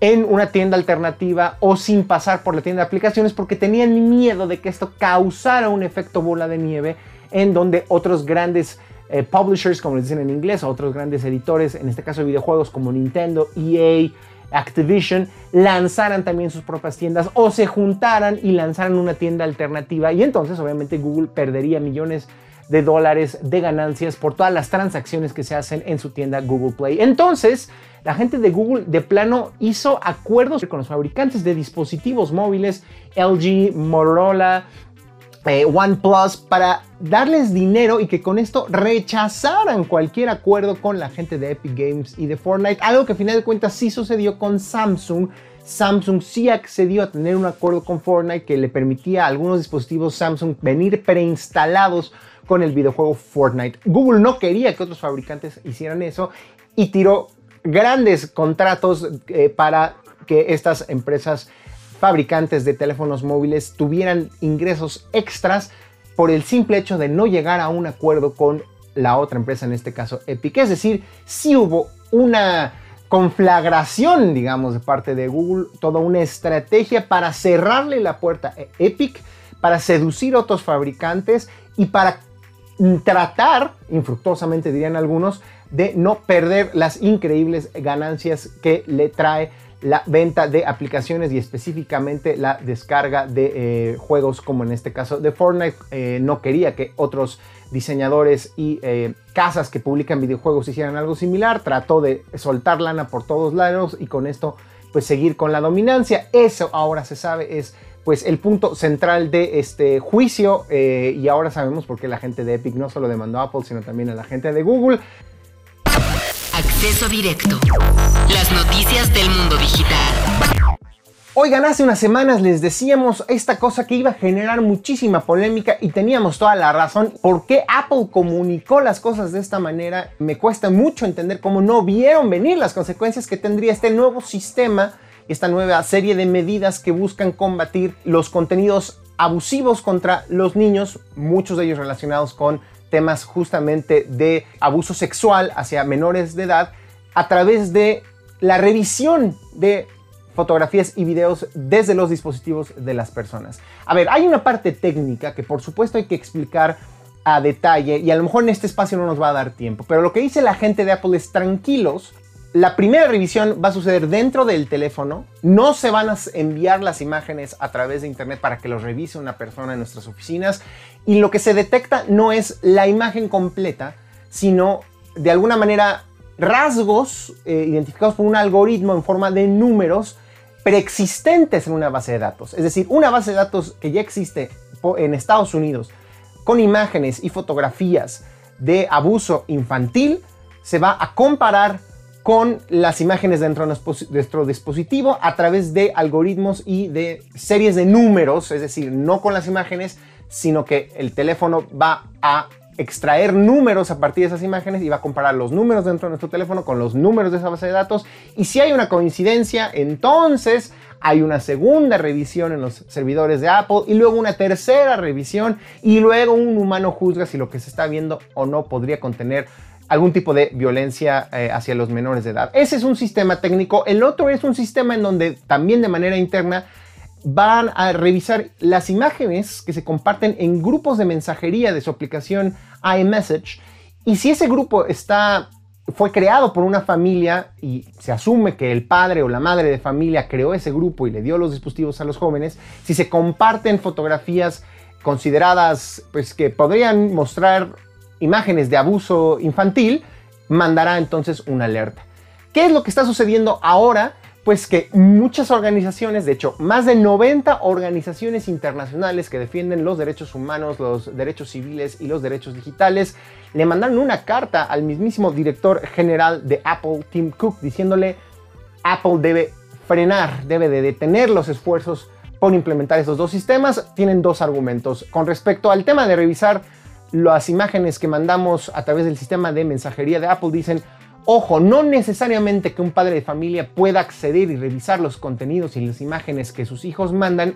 en una tienda alternativa o sin pasar por la tienda de aplicaciones porque tenían miedo de que esto causara un efecto bola de nieve en donde otros grandes eh, publishers, como les dicen en inglés, otros grandes editores, en este caso de videojuegos como Nintendo, EA, Activision, lanzaran también sus propias tiendas o se juntaran y lanzaran una tienda alternativa. Y entonces obviamente Google perdería millones de dólares de ganancias por todas las transacciones que se hacen en su tienda Google Play. Entonces, la gente de Google de plano hizo acuerdos con los fabricantes de dispositivos móviles, LG, Motorola, eh, OnePlus, para darles dinero y que con esto rechazaran cualquier acuerdo con la gente de Epic Games y de Fortnite. Algo que a final de cuentas sí sucedió con Samsung. Samsung sí accedió a tener un acuerdo con Fortnite que le permitía a algunos dispositivos Samsung venir preinstalados con el videojuego Fortnite. Google no quería que otros fabricantes hicieran eso y tiró grandes contratos eh, para que estas empresas fabricantes de teléfonos móviles tuvieran ingresos extras por el simple hecho de no llegar a un acuerdo con la otra empresa, en este caso Epic. Es decir, si hubo una conflagración, digamos, de parte de Google, toda una estrategia para cerrarle la puerta a Epic, para seducir a otros fabricantes y para tratar, infructuosamente dirían algunos, de no perder las increíbles ganancias que le trae la venta de aplicaciones y específicamente la descarga de eh, juegos como en este caso de Fortnite. Eh, no quería que otros diseñadores y eh, casas que publican videojuegos hicieran algo similar. Trató de soltar lana por todos lados y con esto pues seguir con la dominancia. Eso ahora se sabe es pues el punto central de este juicio y ahora sabemos por qué la gente de Epic no solo demandó a Apple sino también a la gente de Google. Acceso directo. Las noticias del mundo digital. Oigan, hace unas semanas les decíamos esta cosa que iba a generar muchísima polémica y teníamos toda la razón. ¿Por qué Apple comunicó las cosas de esta manera? Me cuesta mucho entender cómo no vieron venir las consecuencias que tendría este nuevo sistema, esta nueva serie de medidas que buscan combatir los contenidos abusivos contra los niños, muchos de ellos relacionados con temas justamente de abuso sexual hacia menores de edad a través de la revisión de fotografías y videos desde los dispositivos de las personas. A ver, hay una parte técnica que por supuesto hay que explicar a detalle y a lo mejor en este espacio no nos va a dar tiempo, pero lo que dice la gente de Apple es tranquilos, la primera revisión va a suceder dentro del teléfono. No se van a enviar las imágenes a través de internet para que los revise una persona en nuestras oficinas. Y lo que se detecta no es la imagen completa, sino de alguna manera rasgos eh, identificados por un algoritmo en forma de números preexistentes en una base de datos. Es decir, una base de datos que ya existe en Estados Unidos con imágenes y fotografías de abuso infantil se va a comparar con las imágenes dentro de nuestro dispositivo a través de algoritmos y de series de números, es decir, no con las imágenes, sino que el teléfono va a extraer números a partir de esas imágenes y va a comparar los números dentro de nuestro teléfono con los números de esa base de datos. Y si hay una coincidencia, entonces hay una segunda revisión en los servidores de Apple y luego una tercera revisión y luego un humano juzga si lo que se está viendo o no podría contener algún tipo de violencia eh, hacia los menores de edad. Ese es un sistema técnico. El otro es un sistema en donde también de manera interna van a revisar las imágenes que se comparten en grupos de mensajería de su aplicación iMessage y si ese grupo está fue creado por una familia y se asume que el padre o la madre de familia creó ese grupo y le dio los dispositivos a los jóvenes, si se comparten fotografías consideradas pues que podrían mostrar imágenes de abuso infantil, mandará entonces una alerta. ¿Qué es lo que está sucediendo ahora? Pues que muchas organizaciones, de hecho, más de 90 organizaciones internacionales que defienden los derechos humanos, los derechos civiles y los derechos digitales, le mandaron una carta al mismísimo director general de Apple, Tim Cook, diciéndole Apple debe frenar, debe de detener los esfuerzos por implementar estos dos sistemas. Tienen dos argumentos. Con respecto al tema de revisar las imágenes que mandamos a través del sistema de mensajería de Apple dicen, ojo, no necesariamente que un padre de familia pueda acceder y revisar los contenidos y las imágenes que sus hijos mandan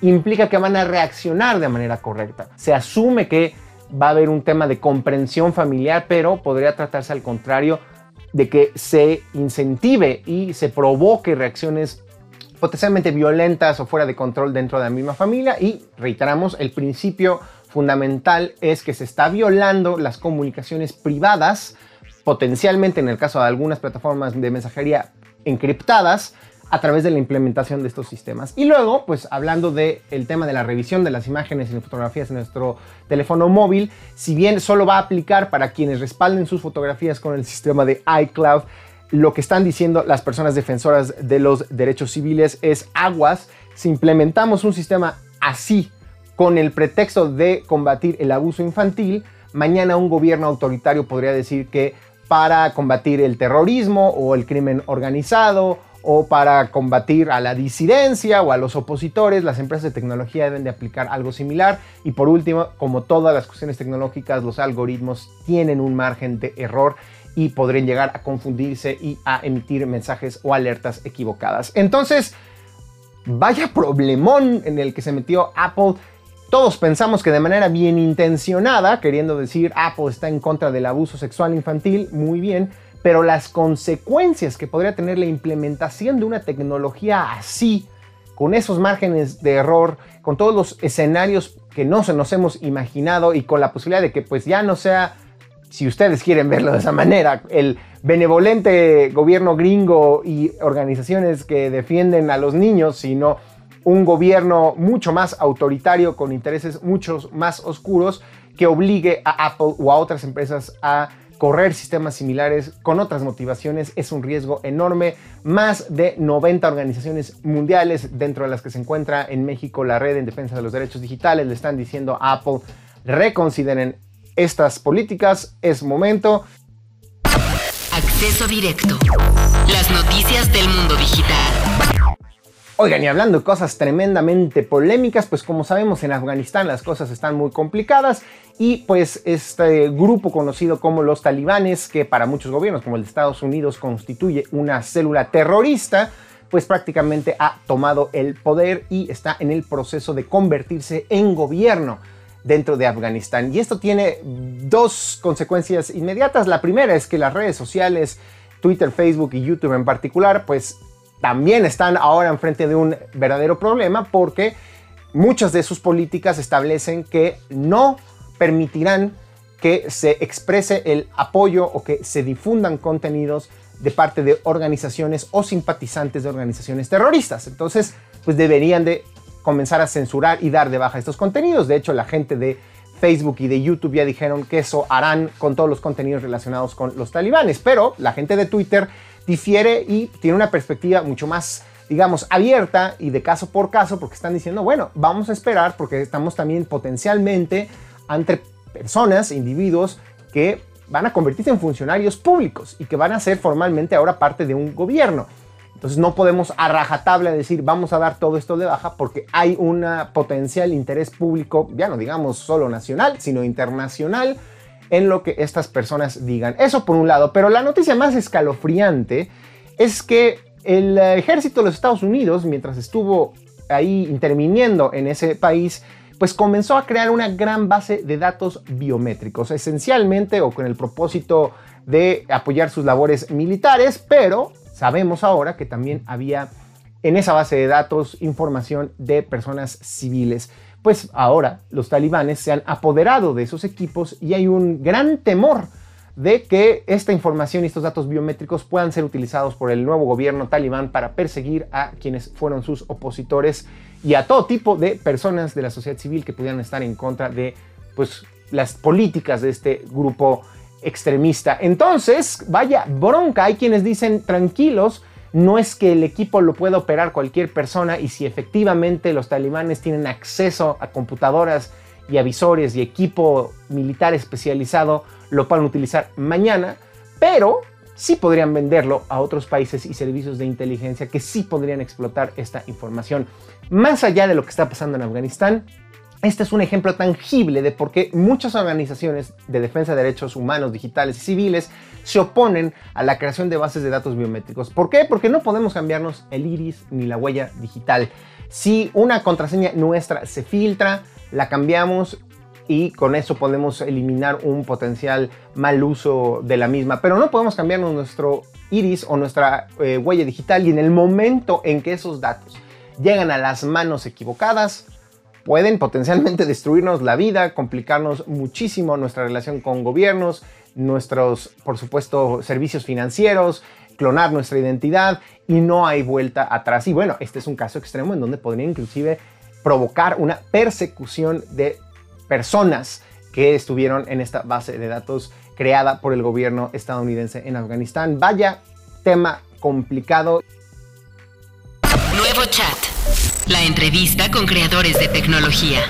implica que van a reaccionar de manera correcta. Se asume que va a haber un tema de comprensión familiar, pero podría tratarse al contrario de que se incentive y se provoque reacciones potencialmente violentas o fuera de control dentro de la misma familia y reiteramos el principio fundamental es que se está violando las comunicaciones privadas, potencialmente en el caso de algunas plataformas de mensajería encriptadas, a través de la implementación de estos sistemas. Y luego, pues hablando del el tema de la revisión de las imágenes y fotografías en nuestro teléfono móvil, si bien solo va a aplicar para quienes respalden sus fotografías con el sistema de iCloud, lo que están diciendo las personas defensoras de los derechos civiles es aguas, si implementamos un sistema así con el pretexto de combatir el abuso infantil, mañana un gobierno autoritario podría decir que para combatir el terrorismo o el crimen organizado o para combatir a la disidencia o a los opositores, las empresas de tecnología deben de aplicar algo similar. Y por último, como todas las cuestiones tecnológicas, los algoritmos tienen un margen de error y podrían llegar a confundirse y a emitir mensajes o alertas equivocadas. Entonces, vaya problemón en el que se metió Apple todos pensamos que de manera bien intencionada, queriendo decir Apple está en contra del abuso sexual infantil, muy bien, pero las consecuencias que podría tener la implementación de una tecnología así, con esos márgenes de error, con todos los escenarios que no se nos hemos imaginado y con la posibilidad de que pues ya no sea, si ustedes quieren verlo de esa manera, el benevolente gobierno gringo y organizaciones que defienden a los niños, sino un gobierno mucho más autoritario con intereses mucho más oscuros que obligue a Apple o a otras empresas a correr sistemas similares con otras motivaciones es un riesgo enorme. Más de 90 organizaciones mundiales, dentro de las que se encuentra en México la Red en Defensa de los Derechos Digitales, le están diciendo a Apple, reconsideren estas políticas, es momento. Acceso directo. Las noticias del mundo digital. Oigan, y hablando de cosas tremendamente polémicas, pues como sabemos en Afganistán las cosas están muy complicadas y pues este grupo conocido como los talibanes, que para muchos gobiernos como el de Estados Unidos constituye una célula terrorista, pues prácticamente ha tomado el poder y está en el proceso de convertirse en gobierno dentro de Afganistán. Y esto tiene dos consecuencias inmediatas. La primera es que las redes sociales, Twitter, Facebook y YouTube en particular, pues también están ahora enfrente de un verdadero problema porque muchas de sus políticas establecen que no permitirán que se exprese el apoyo o que se difundan contenidos de parte de organizaciones o simpatizantes de organizaciones terroristas. Entonces, pues deberían de comenzar a censurar y dar de baja estos contenidos. De hecho, la gente de Facebook y de YouTube ya dijeron que eso harán con todos los contenidos relacionados con los talibanes, pero la gente de Twitter difiere y tiene una perspectiva mucho más digamos, abierta y de caso por caso, porque están diciendo, bueno, vamos a esperar porque estamos también potencialmente ante personas, individuos que van a convertirse en funcionarios públicos y que van a ser formalmente ahora parte de un gobierno. Entonces no podemos a rajatabla decir vamos a dar todo esto de baja porque hay un potencial interés público, ya no digamos solo nacional, sino internacional en lo que estas personas digan. Eso por un lado, pero la noticia más escalofriante es que el ejército de los Estados Unidos, mientras estuvo ahí interviniendo en ese país, pues comenzó a crear una gran base de datos biométricos, esencialmente o con el propósito de apoyar sus labores militares, pero Sabemos ahora que también había en esa base de datos información de personas civiles. Pues ahora los talibanes se han apoderado de esos equipos y hay un gran temor de que esta información y estos datos biométricos puedan ser utilizados por el nuevo gobierno talibán para perseguir a quienes fueron sus opositores y a todo tipo de personas de la sociedad civil que pudieran estar en contra de pues, las políticas de este grupo extremista. Entonces, vaya bronca, hay quienes dicen tranquilos, no es que el equipo lo pueda operar cualquier persona y si efectivamente los talibanes tienen acceso a computadoras y avisores y equipo militar especializado, lo pueden utilizar mañana, pero sí podrían venderlo a otros países y servicios de inteligencia que sí podrían explotar esta información. Más allá de lo que está pasando en Afganistán, este es un ejemplo tangible de por qué muchas organizaciones de defensa de derechos humanos, digitales y civiles se oponen a la creación de bases de datos biométricos. ¿Por qué? Porque no podemos cambiarnos el iris ni la huella digital. Si una contraseña nuestra se filtra, la cambiamos y con eso podemos eliminar un potencial mal uso de la misma. Pero no podemos cambiarnos nuestro iris o nuestra eh, huella digital y en el momento en que esos datos llegan a las manos equivocadas, pueden potencialmente destruirnos la vida, complicarnos muchísimo nuestra relación con gobiernos, nuestros, por supuesto, servicios financieros, clonar nuestra identidad y no hay vuelta atrás. Y bueno, este es un caso extremo en donde podría inclusive provocar una persecución de personas que estuvieron en esta base de datos creada por el gobierno estadounidense en Afganistán. Vaya tema complicado. Nuevo chat. La entrevista con creadores de tecnología.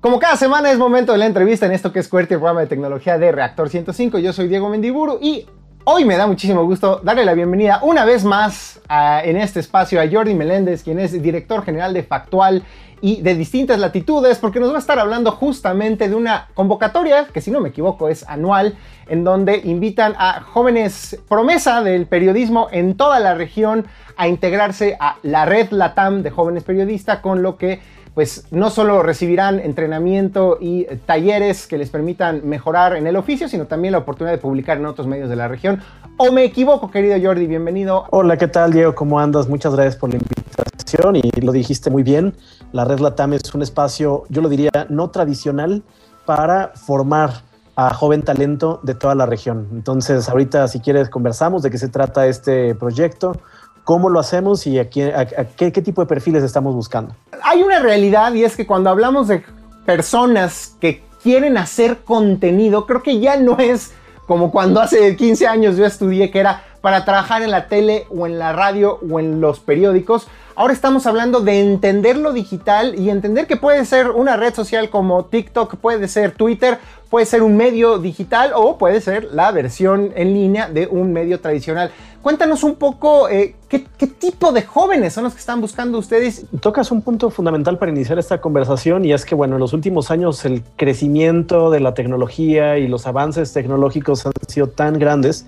Como cada semana es momento de la entrevista en esto que es QWERTY, el programa de tecnología de Reactor 105. Yo soy Diego Mendiburu y hoy me da muchísimo gusto darle la bienvenida una vez más en este espacio a Jordi Meléndez, quien es director general de Factual y de distintas latitudes, porque nos va a estar hablando justamente de una convocatoria, que si no me equivoco es anual, en donde invitan a jóvenes promesa del periodismo en toda la región a integrarse a la red LATAM de jóvenes periodistas, con lo que pues no solo recibirán entrenamiento y talleres que les permitan mejorar en el oficio, sino también la oportunidad de publicar en otros medios de la región. ¿O me equivoco, querido Jordi? Bienvenido. Hola, ¿qué tal, Diego? ¿Cómo andas? Muchas gracias por la invitación y lo dijiste muy bien. La red LATAM es un espacio, yo lo diría, no tradicional para formar a joven talento de toda la región. Entonces, ahorita, si quieres, conversamos de qué se trata este proyecto, cómo lo hacemos y a, qué, tipo de perfiles estamos buscando. Hay una realidad y es que cuando hablamos de personas que quieren hacer contenido, creo que ya no es como cuando hace 15 años yo estudié que era para trabajar en la tele o en la radio o en los periódicos. Ahora estamos hablando de entender lo digital y entender que puede ser una red social como TikTok, puede ser Twitter, puede ser un medio digital o puede ser la versión en línea de un medio tradicional. Cuéntanos un poco eh, ¿qué, tipo de jóvenes son los que están buscando ustedes. Tocas un punto fundamental para iniciar esta conversación y es que, bueno, en los últimos años el crecimiento de la tecnología y los avances tecnológicos han sido tan grandes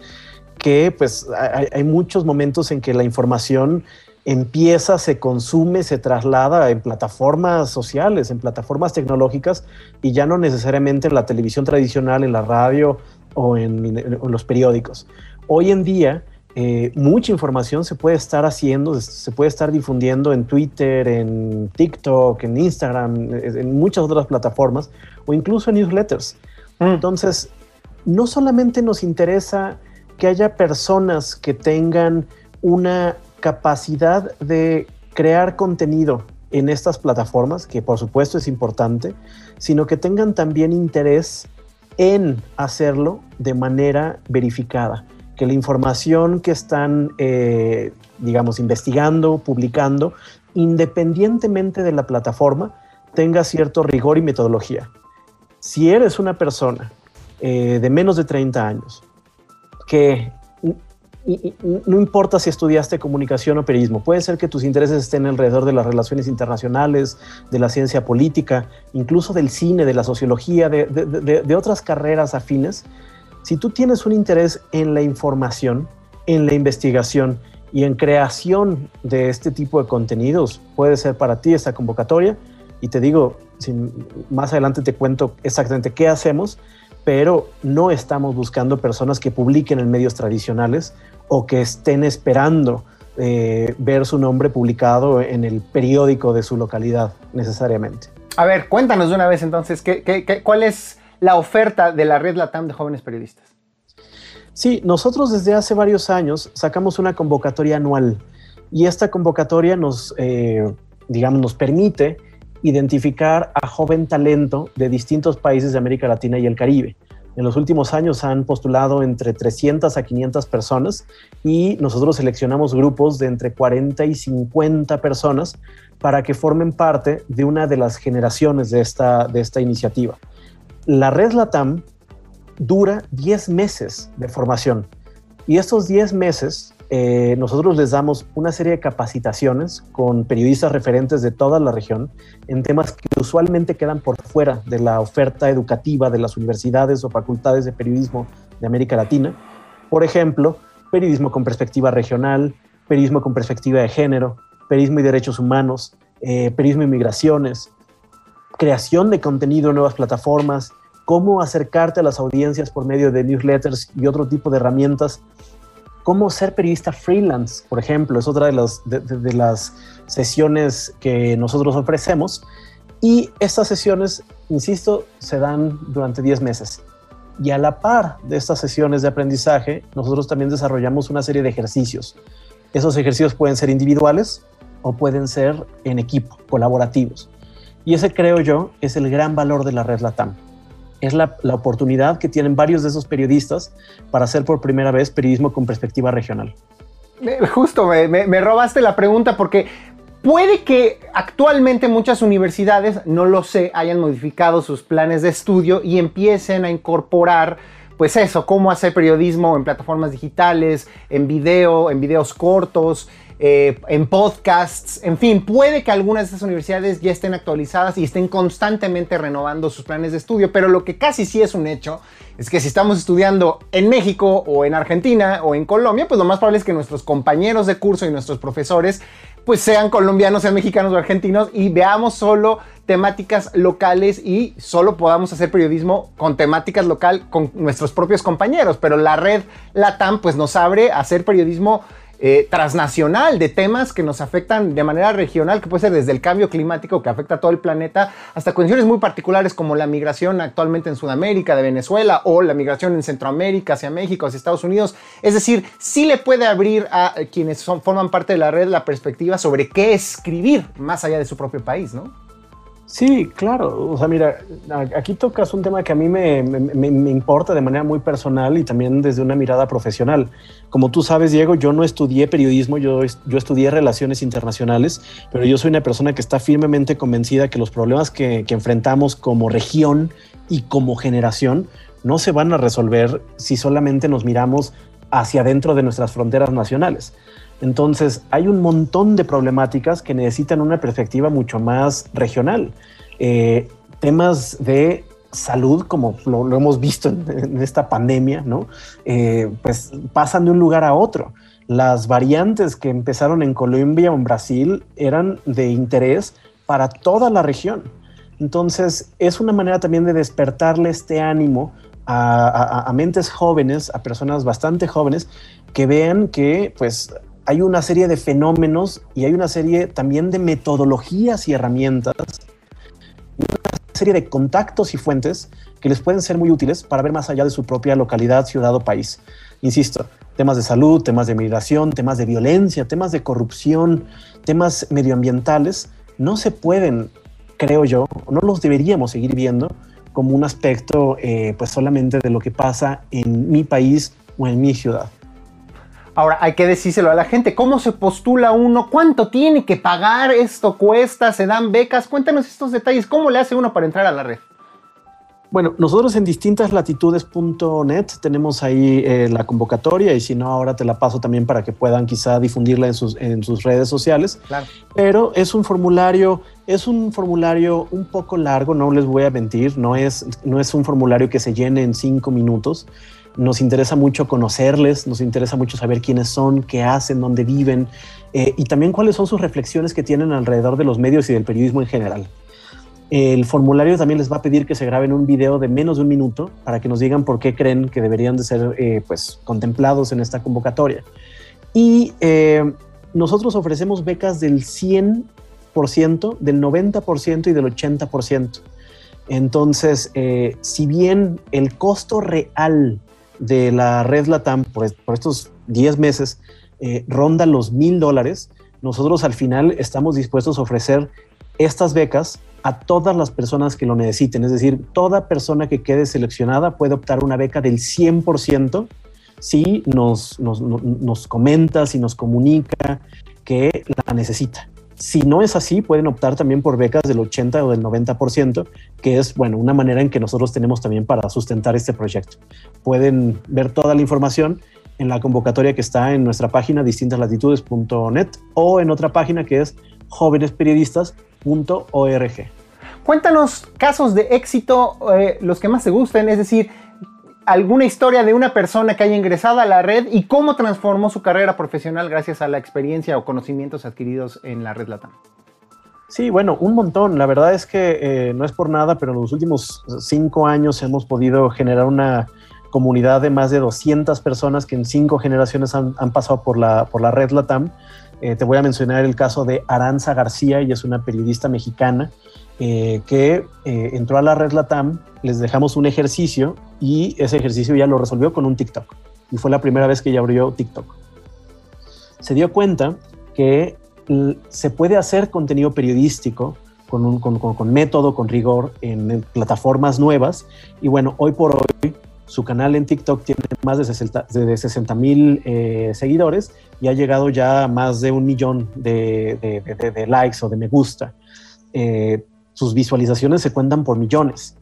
que pues hay muchos momentos en que la información empieza, se consume, se traslada en plataformas sociales, en plataformas tecnológicas y ya no necesariamente en la televisión tradicional, en la radio o en, los periódicos. Hoy en día, eh, mucha información se puede estar haciendo, se puede estar difundiendo en Twitter, en TikTok, en Instagram, en muchas otras plataformas o incluso en newsletters. Mm. Entonces, no solamente nos interesa que haya personas que tengan una capacidad de crear contenido en estas plataformas, que por supuesto es importante, sino que tengan también interés en hacerlo de manera verificada, que la información que están, eh, digamos, investigando, publicando, independientemente de la plataforma, tenga cierto rigor y metodología. si eres una persona eh, de menos de 30 años, que no importa si estudiaste comunicación o periodismo, puede ser que tus intereses estén alrededor de las relaciones internacionales, de la ciencia política, incluso del cine, de la sociología, de otras carreras afines. Si tú tienes un interés en la información, en la investigación y en creación de este tipo de contenidos, puede ser para ti esta convocatoria. Y te digo, más adelante te cuento exactamente qué hacemos, pero no estamos buscando personas que publiquen en medios tradicionales o que estén esperando eh, ver su nombre publicado en el periódico de su localidad necesariamente. A ver, cuéntanos de una vez entonces, cuál es la oferta de la red LATAM de jóvenes periodistas? Sí, nosotros desde hace varios años sacamos una convocatoria anual y esta convocatoria nos, eh, digamos, nos permite identificar a joven talento de distintos países de América Latina y el Caribe. En los últimos años han postulado entre 300 a 500 personas y nosotros seleccionamos grupos de entre 40 y 50 personas para que formen parte de una de las generaciones de esta, de esta iniciativa. La red LATAM dura 10 meses de formación y estos 10 meses eh, nosotros les damos una serie de capacitaciones con periodistas referentes de toda la región en temas que usualmente quedan por fuera de la oferta educativa de las universidades o facultades de periodismo de América Latina. Por ejemplo, periodismo con perspectiva regional, periodismo con perspectiva de género, periodismo y derechos humanos, eh, periodismo y migraciones, creación de contenido en nuevas plataformas, cómo acercarte a las audiencias por medio de newsletters y otro tipo de herramientas cómo ser periodista freelance, por ejemplo, es otra de, de, las sesiones que nosotros ofrecemos. Y estas sesiones, insisto, se dan durante 10 meses. Y a la par de estas sesiones de aprendizaje, nosotros también desarrollamos una serie de ejercicios. Esos ejercicios pueden ser individuales o pueden ser en equipo, colaborativos. Y ese creo yo es el gran valor de la red LATAM es la, oportunidad que tienen varios de esos periodistas para hacer por primera vez periodismo con perspectiva regional. Justo, me, robaste la pregunta porque puede que actualmente muchas universidades, no lo sé, hayan modificado sus planes de estudio y empiecen a incorporar pues eso, cómo hacer periodismo en plataformas digitales, en video, en videos cortos, eh, en podcasts, en fin, puede que algunas de estas universidades ya estén actualizadas y estén constantemente renovando sus planes de estudio, pero lo que casi sí es un hecho es que si estamos estudiando en México o en Argentina o en Colombia, pues lo más probable es que nuestros compañeros de curso y nuestros profesores pues sean colombianos, sean mexicanos o argentinos y veamos solo temáticas locales y solo podamos hacer periodismo con temáticas local con nuestros propios compañeros, pero la red LATAM pues nos abre a hacer periodismo eh, transnacional de temas que nos afectan de manera regional, que puede ser desde el cambio climático que afecta a todo el planeta, hasta condiciones muy particulares como la migración actualmente en Sudamérica, de Venezuela, o la migración en Centroamérica, hacia México, hacia Estados Unidos. Es decir, sí le puede abrir a quienes son, forman parte de la red la perspectiva sobre qué escribir más allá de su propio país, ¿no? Sí, claro. O sea, mira, aquí tocas un tema que a mí me, importa de manera muy personal y también desde una mirada profesional. Como tú sabes, Diego, yo no estudié periodismo, yo, yo estudié relaciones internacionales, pero yo soy una persona que está firmemente convencida que los problemas que, que enfrentamos como región y como generación no se van a resolver si solamente nos miramos hacia adentro de nuestras fronteras nacionales. Entonces, hay un montón de problemáticas que necesitan una perspectiva mucho más regional. Eh, temas de salud, como lo, hemos visto en, esta pandemia, ¿no? Eh, pues pasan de un lugar a otro. Las variantes que empezaron en Colombia o en Brasil eran de interés para toda la región. Entonces, es una manera también de despertarle este ánimo a, a, mentes jóvenes, a personas bastante jóvenes, que vean que pues hay una serie de fenómenos y hay una serie también de metodologías y herramientas, una serie de contactos y fuentes que les pueden ser muy útiles para ver más allá de su propia localidad, ciudad o país. Insisto, temas de salud, temas de migración, temas de violencia, temas de corrupción, temas medioambientales, no se pueden, creo yo, no los deberíamos seguir viendo como un aspecto eh, pues solamente de lo que pasa en mi país o en mi ciudad. Ahora, hay que decírselo a la gente, ¿cómo se postula uno? ¿Cuánto tiene que pagar? ¿Esto cuesta? ¿Se dan becas? Cuéntanos estos detalles. ¿Cómo le hace uno para entrar a la red? Bueno, nosotros en distintaslatitudes.net tenemos ahí eh, la convocatoria y si no, ahora te la paso también para que puedan quizá difundirla en sus, en sus redes sociales. Claro. Pero es un formulario, es un formulario un poco largo, no les voy a mentir, no es, no es un formulario que se llene en cinco minutos. Nos interesa mucho conocerles, nos interesa mucho saber quiénes son, qué hacen, dónde viven eh, y también cuáles son sus reflexiones que tienen alrededor de los medios y del periodismo en general. El formulario también les va a pedir que se graben un video de menos de un minuto para que nos digan por qué creen que deberían de ser eh, pues, contemplados en esta convocatoria. Y eh, nosotros ofrecemos becas del 100%, del 90% y del 80%. Entonces, si bien el costo real de la red LATAM por, estos 10 meses ronda los mil dólares, nosotros al final estamos dispuestos a ofrecer estas becas a todas las personas que lo necesiten. Es decir, toda persona que quede seleccionada puede optar una beca del 100% si nos, nos, nos comenta, si nos comunica que la necesita. Si no es así, pueden optar también por becas del 80 o del 90%, que es, bueno, una manera en que nosotros tenemos también para sustentar este proyecto. Pueden ver toda la información en la convocatoria que está en nuestra página distintaslatitudes.net o en otra página que es jóvenesperiodistas.org. Cuéntanos casos de éxito, eh, los que más te gusten, es decir, alguna historia de una persona que haya ingresado a la red y cómo transformó su carrera profesional gracias a la experiencia o conocimientos adquiridos en la red Latam. Sí, bueno, un montón. La verdad es que eh, no es por nada, pero en los últimos cinco años hemos podido generar una comunidad de más de 200 personas que en cinco generaciones han, pasado por la, por la red Latam. Eh, te voy a mencionar el caso de Aranza García, ella es una periodista mexicana eh, que eh, entró a la red Latam, les dejamos un ejercicio y ese ejercicio ya lo resolvió con un TikTok. Y fue la primera vez que ella abrió TikTok. Se dio cuenta que se puede hacer contenido periodístico con, un, con, con, método, con rigor en plataformas nuevas. Y bueno, hoy por hoy su canal en TikTok tiene más de 60 mil eh, seguidores y ha llegado ya a más de un millón de, de, de likes o de me gusta. Eh, sus visualizaciones se cuentan por millones.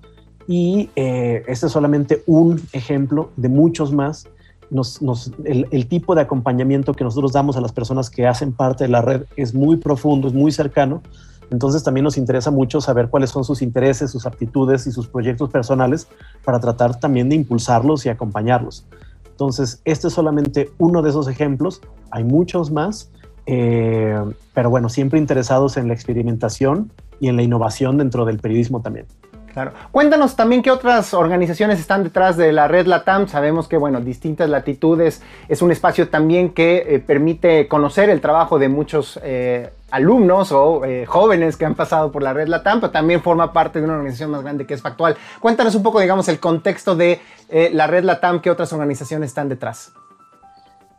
Y eh, este es solamente un ejemplo de muchos más. Nos, el, el, tipo de acompañamiento que nosotros damos a las personas que hacen parte de la red es muy profundo, es muy cercano. Entonces también nos interesa mucho saber cuáles son sus intereses, sus aptitudes y sus proyectos personales para tratar también de impulsarlos y acompañarlos. Entonces, este es solamente uno de esos ejemplos. Hay muchos más, eh, pero bueno, siempre interesados en la experimentación y en la innovación dentro del periodismo también. Claro. Cuéntanos también qué otras organizaciones están detrás de la red LATAM. Sabemos que, bueno, distintas latitudes es un espacio también que eh, permite conocer el trabajo de muchos eh, alumnos o eh, jóvenes que han pasado por la red LATAM, pero también forma parte de una organización más grande que es Factual. Cuéntanos un poco, digamos, el contexto de la red LATAM, qué otras organizaciones están detrás.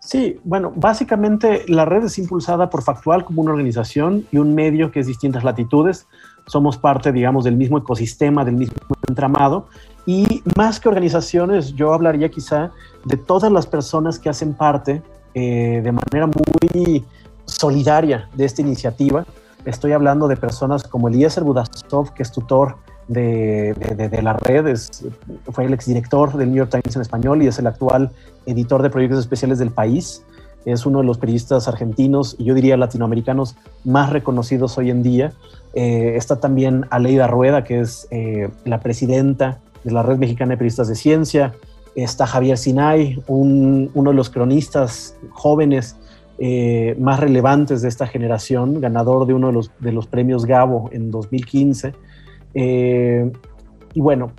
Sí, bueno, básicamente la red es impulsada por Factual como una organización y un medio que es distintas latitudes. Somos parte, digamos, del mismo ecosistema, del mismo entramado. Y más que organizaciones, yo hablaría quizá de todas las personas que hacen parte eh, de manera muy solidaria de esta iniciativa. Estoy hablando de personas como Eliezer Budasov, que es tutor de, de, la red, es, fue el exdirector del New York Times en español y es el actual editor de proyectos especiales del país. Es uno de los periodistas argentinos y yo diría latinoamericanos más reconocidos hoy en día. Eh, está también Aleida Rueda, que es eh, la presidenta de la Red Mexicana de Periodistas de Ciencia. Está Javier Sinay, un, uno de los cronistas jóvenes eh, más relevantes de esta generación, ganador de uno de los, de los premios Gabo en 2015. Eh, y bueno,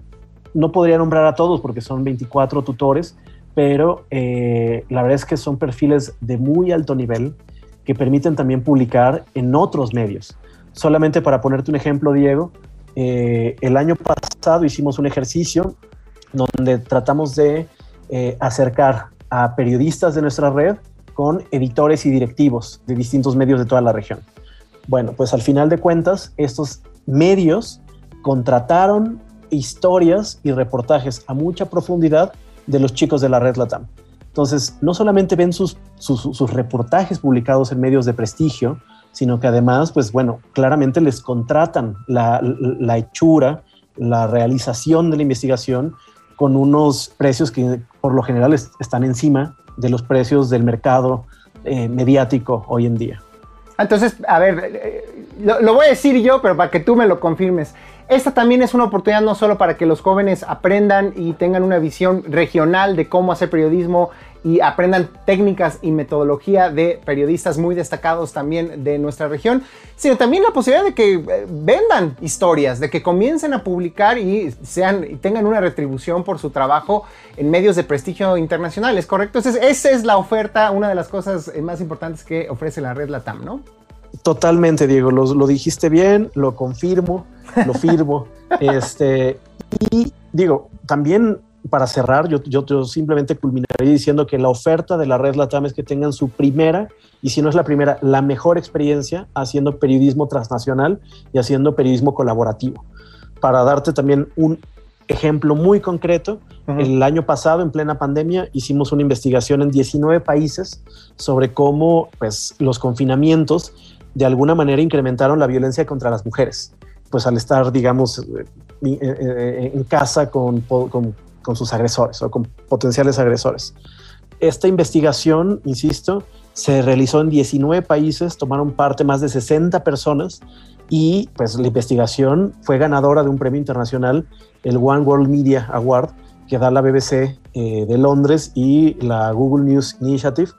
no podría nombrar a todos porque son 24 tutores, pero eh, la verdad es que son perfiles de muy alto nivel que permiten también publicar en otros medios. Solamente para ponerte un ejemplo, Diego, eh, el año pasado hicimos un ejercicio donde tratamos de acercar a periodistas de nuestra red con editores y directivos de distintos medios de toda la región. Bueno, pues al final de cuentas, estos medios contrataron historias y reportajes a mucha profundidad de los chicos de la red Latam. Entonces, no solamente ven sus, sus, reportajes publicados en medios de prestigio, sino que además, pues bueno, claramente les contratan la, la hechura la realización de la investigación con unos precios que por lo general están encima de los precios del mercado eh, mediático hoy en día. Entonces, a ver, eh, lo, voy a decir yo, pero para que tú me lo confirmes. Esta también es una oportunidad no solo para que los jóvenes aprendan y tengan una visión regional de cómo hacer periodismo y aprendan técnicas y metodología de periodistas muy destacados también de nuestra región, sino también la posibilidad de que eh, vendan historias, de que comiencen a publicar y sean y tengan una retribución por su trabajo en medios de prestigio internacional, ¿es correcto? Entonces, esa es la oferta, una de las cosas eh, más importantes que ofrece la red LATAM, ¿no? Totalmente, Diego, lo, lo dijiste bien, lo confirmo, lo firmo. este, y digo, también para cerrar, yo, yo, simplemente culminaría diciendo que la oferta de la red LATAM es que tengan su primera, y si no es la primera, la mejor experiencia haciendo periodismo transnacional y haciendo periodismo colaborativo. Para darte también un ejemplo muy concreto, el año pasado, en plena pandemia, hicimos una investigación en 19 países sobre cómo pues, los confinamientos de alguna manera incrementaron la violencia contra las mujeres pues al estar, digamos, eh, eh, eh, en casa con, con, sus agresores o con potenciales agresores. Esta investigación, insisto, se realizó en 19 países, tomaron parte más de 60 personas y pues la investigación fue ganadora de un premio internacional, el One World Media Award, que da la BBC de Londres y la Google News Initiative.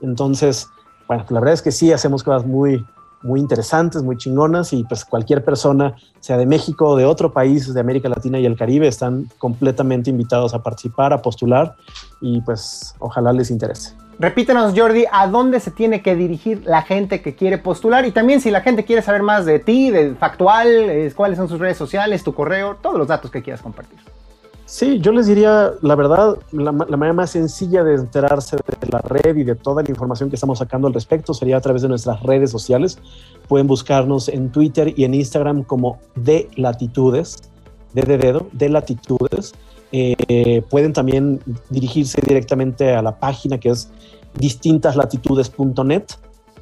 Entonces, bueno, la verdad es que sí hacemos cosas muy, muy interesantes, muy chingonas y pues cualquier persona, sea de México o de otro país de América Latina y el Caribe, están completamente invitados a participar, a postular y pues ojalá les interese. Repítenos, Jordi, a dónde se tiene que dirigir la gente que quiere postular y también si la gente quiere saber más de ti, de Factual, cuáles son sus redes sociales, tu correo, todos los datos que quieras compartir. Sí, yo les diría, la verdad, la, manera más sencilla de enterarse de la red y de toda la información que estamos sacando al respecto sería a través de nuestras redes sociales. Pueden buscarnos en Twitter y en Instagram como de latitudes, de, de dedo, de latitudes. Eh, pueden también dirigirse directamente a la página que es distintaslatitudes.net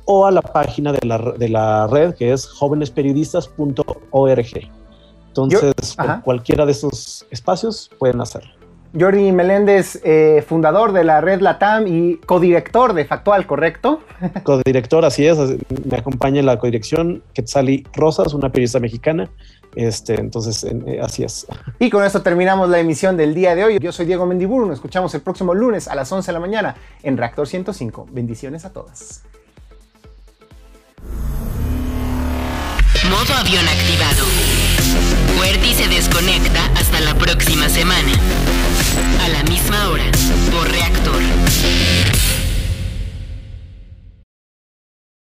o a la página de la, de la red que es jóvenesperiodistas.org. Entonces, cualquiera de esos espacios pueden hacerlo. Jordi Meléndez, eh, fundador de la red LATAM y codirector de Factual, ¿correcto? Codirector, así es. Me acompaña en la codirección Quetzali Rosas, una periodista mexicana. Este, entonces, eh, así es. Y con esto terminamos la emisión del día de hoy. Yo soy Diego Mendiburu. Nos escuchamos el próximo lunes a las 11 de la mañana en Reactor 105. Bendiciones a todas. Modo avión activado. Fuerti se desconecta hasta la próxima semana. A la misma hora, por reactor.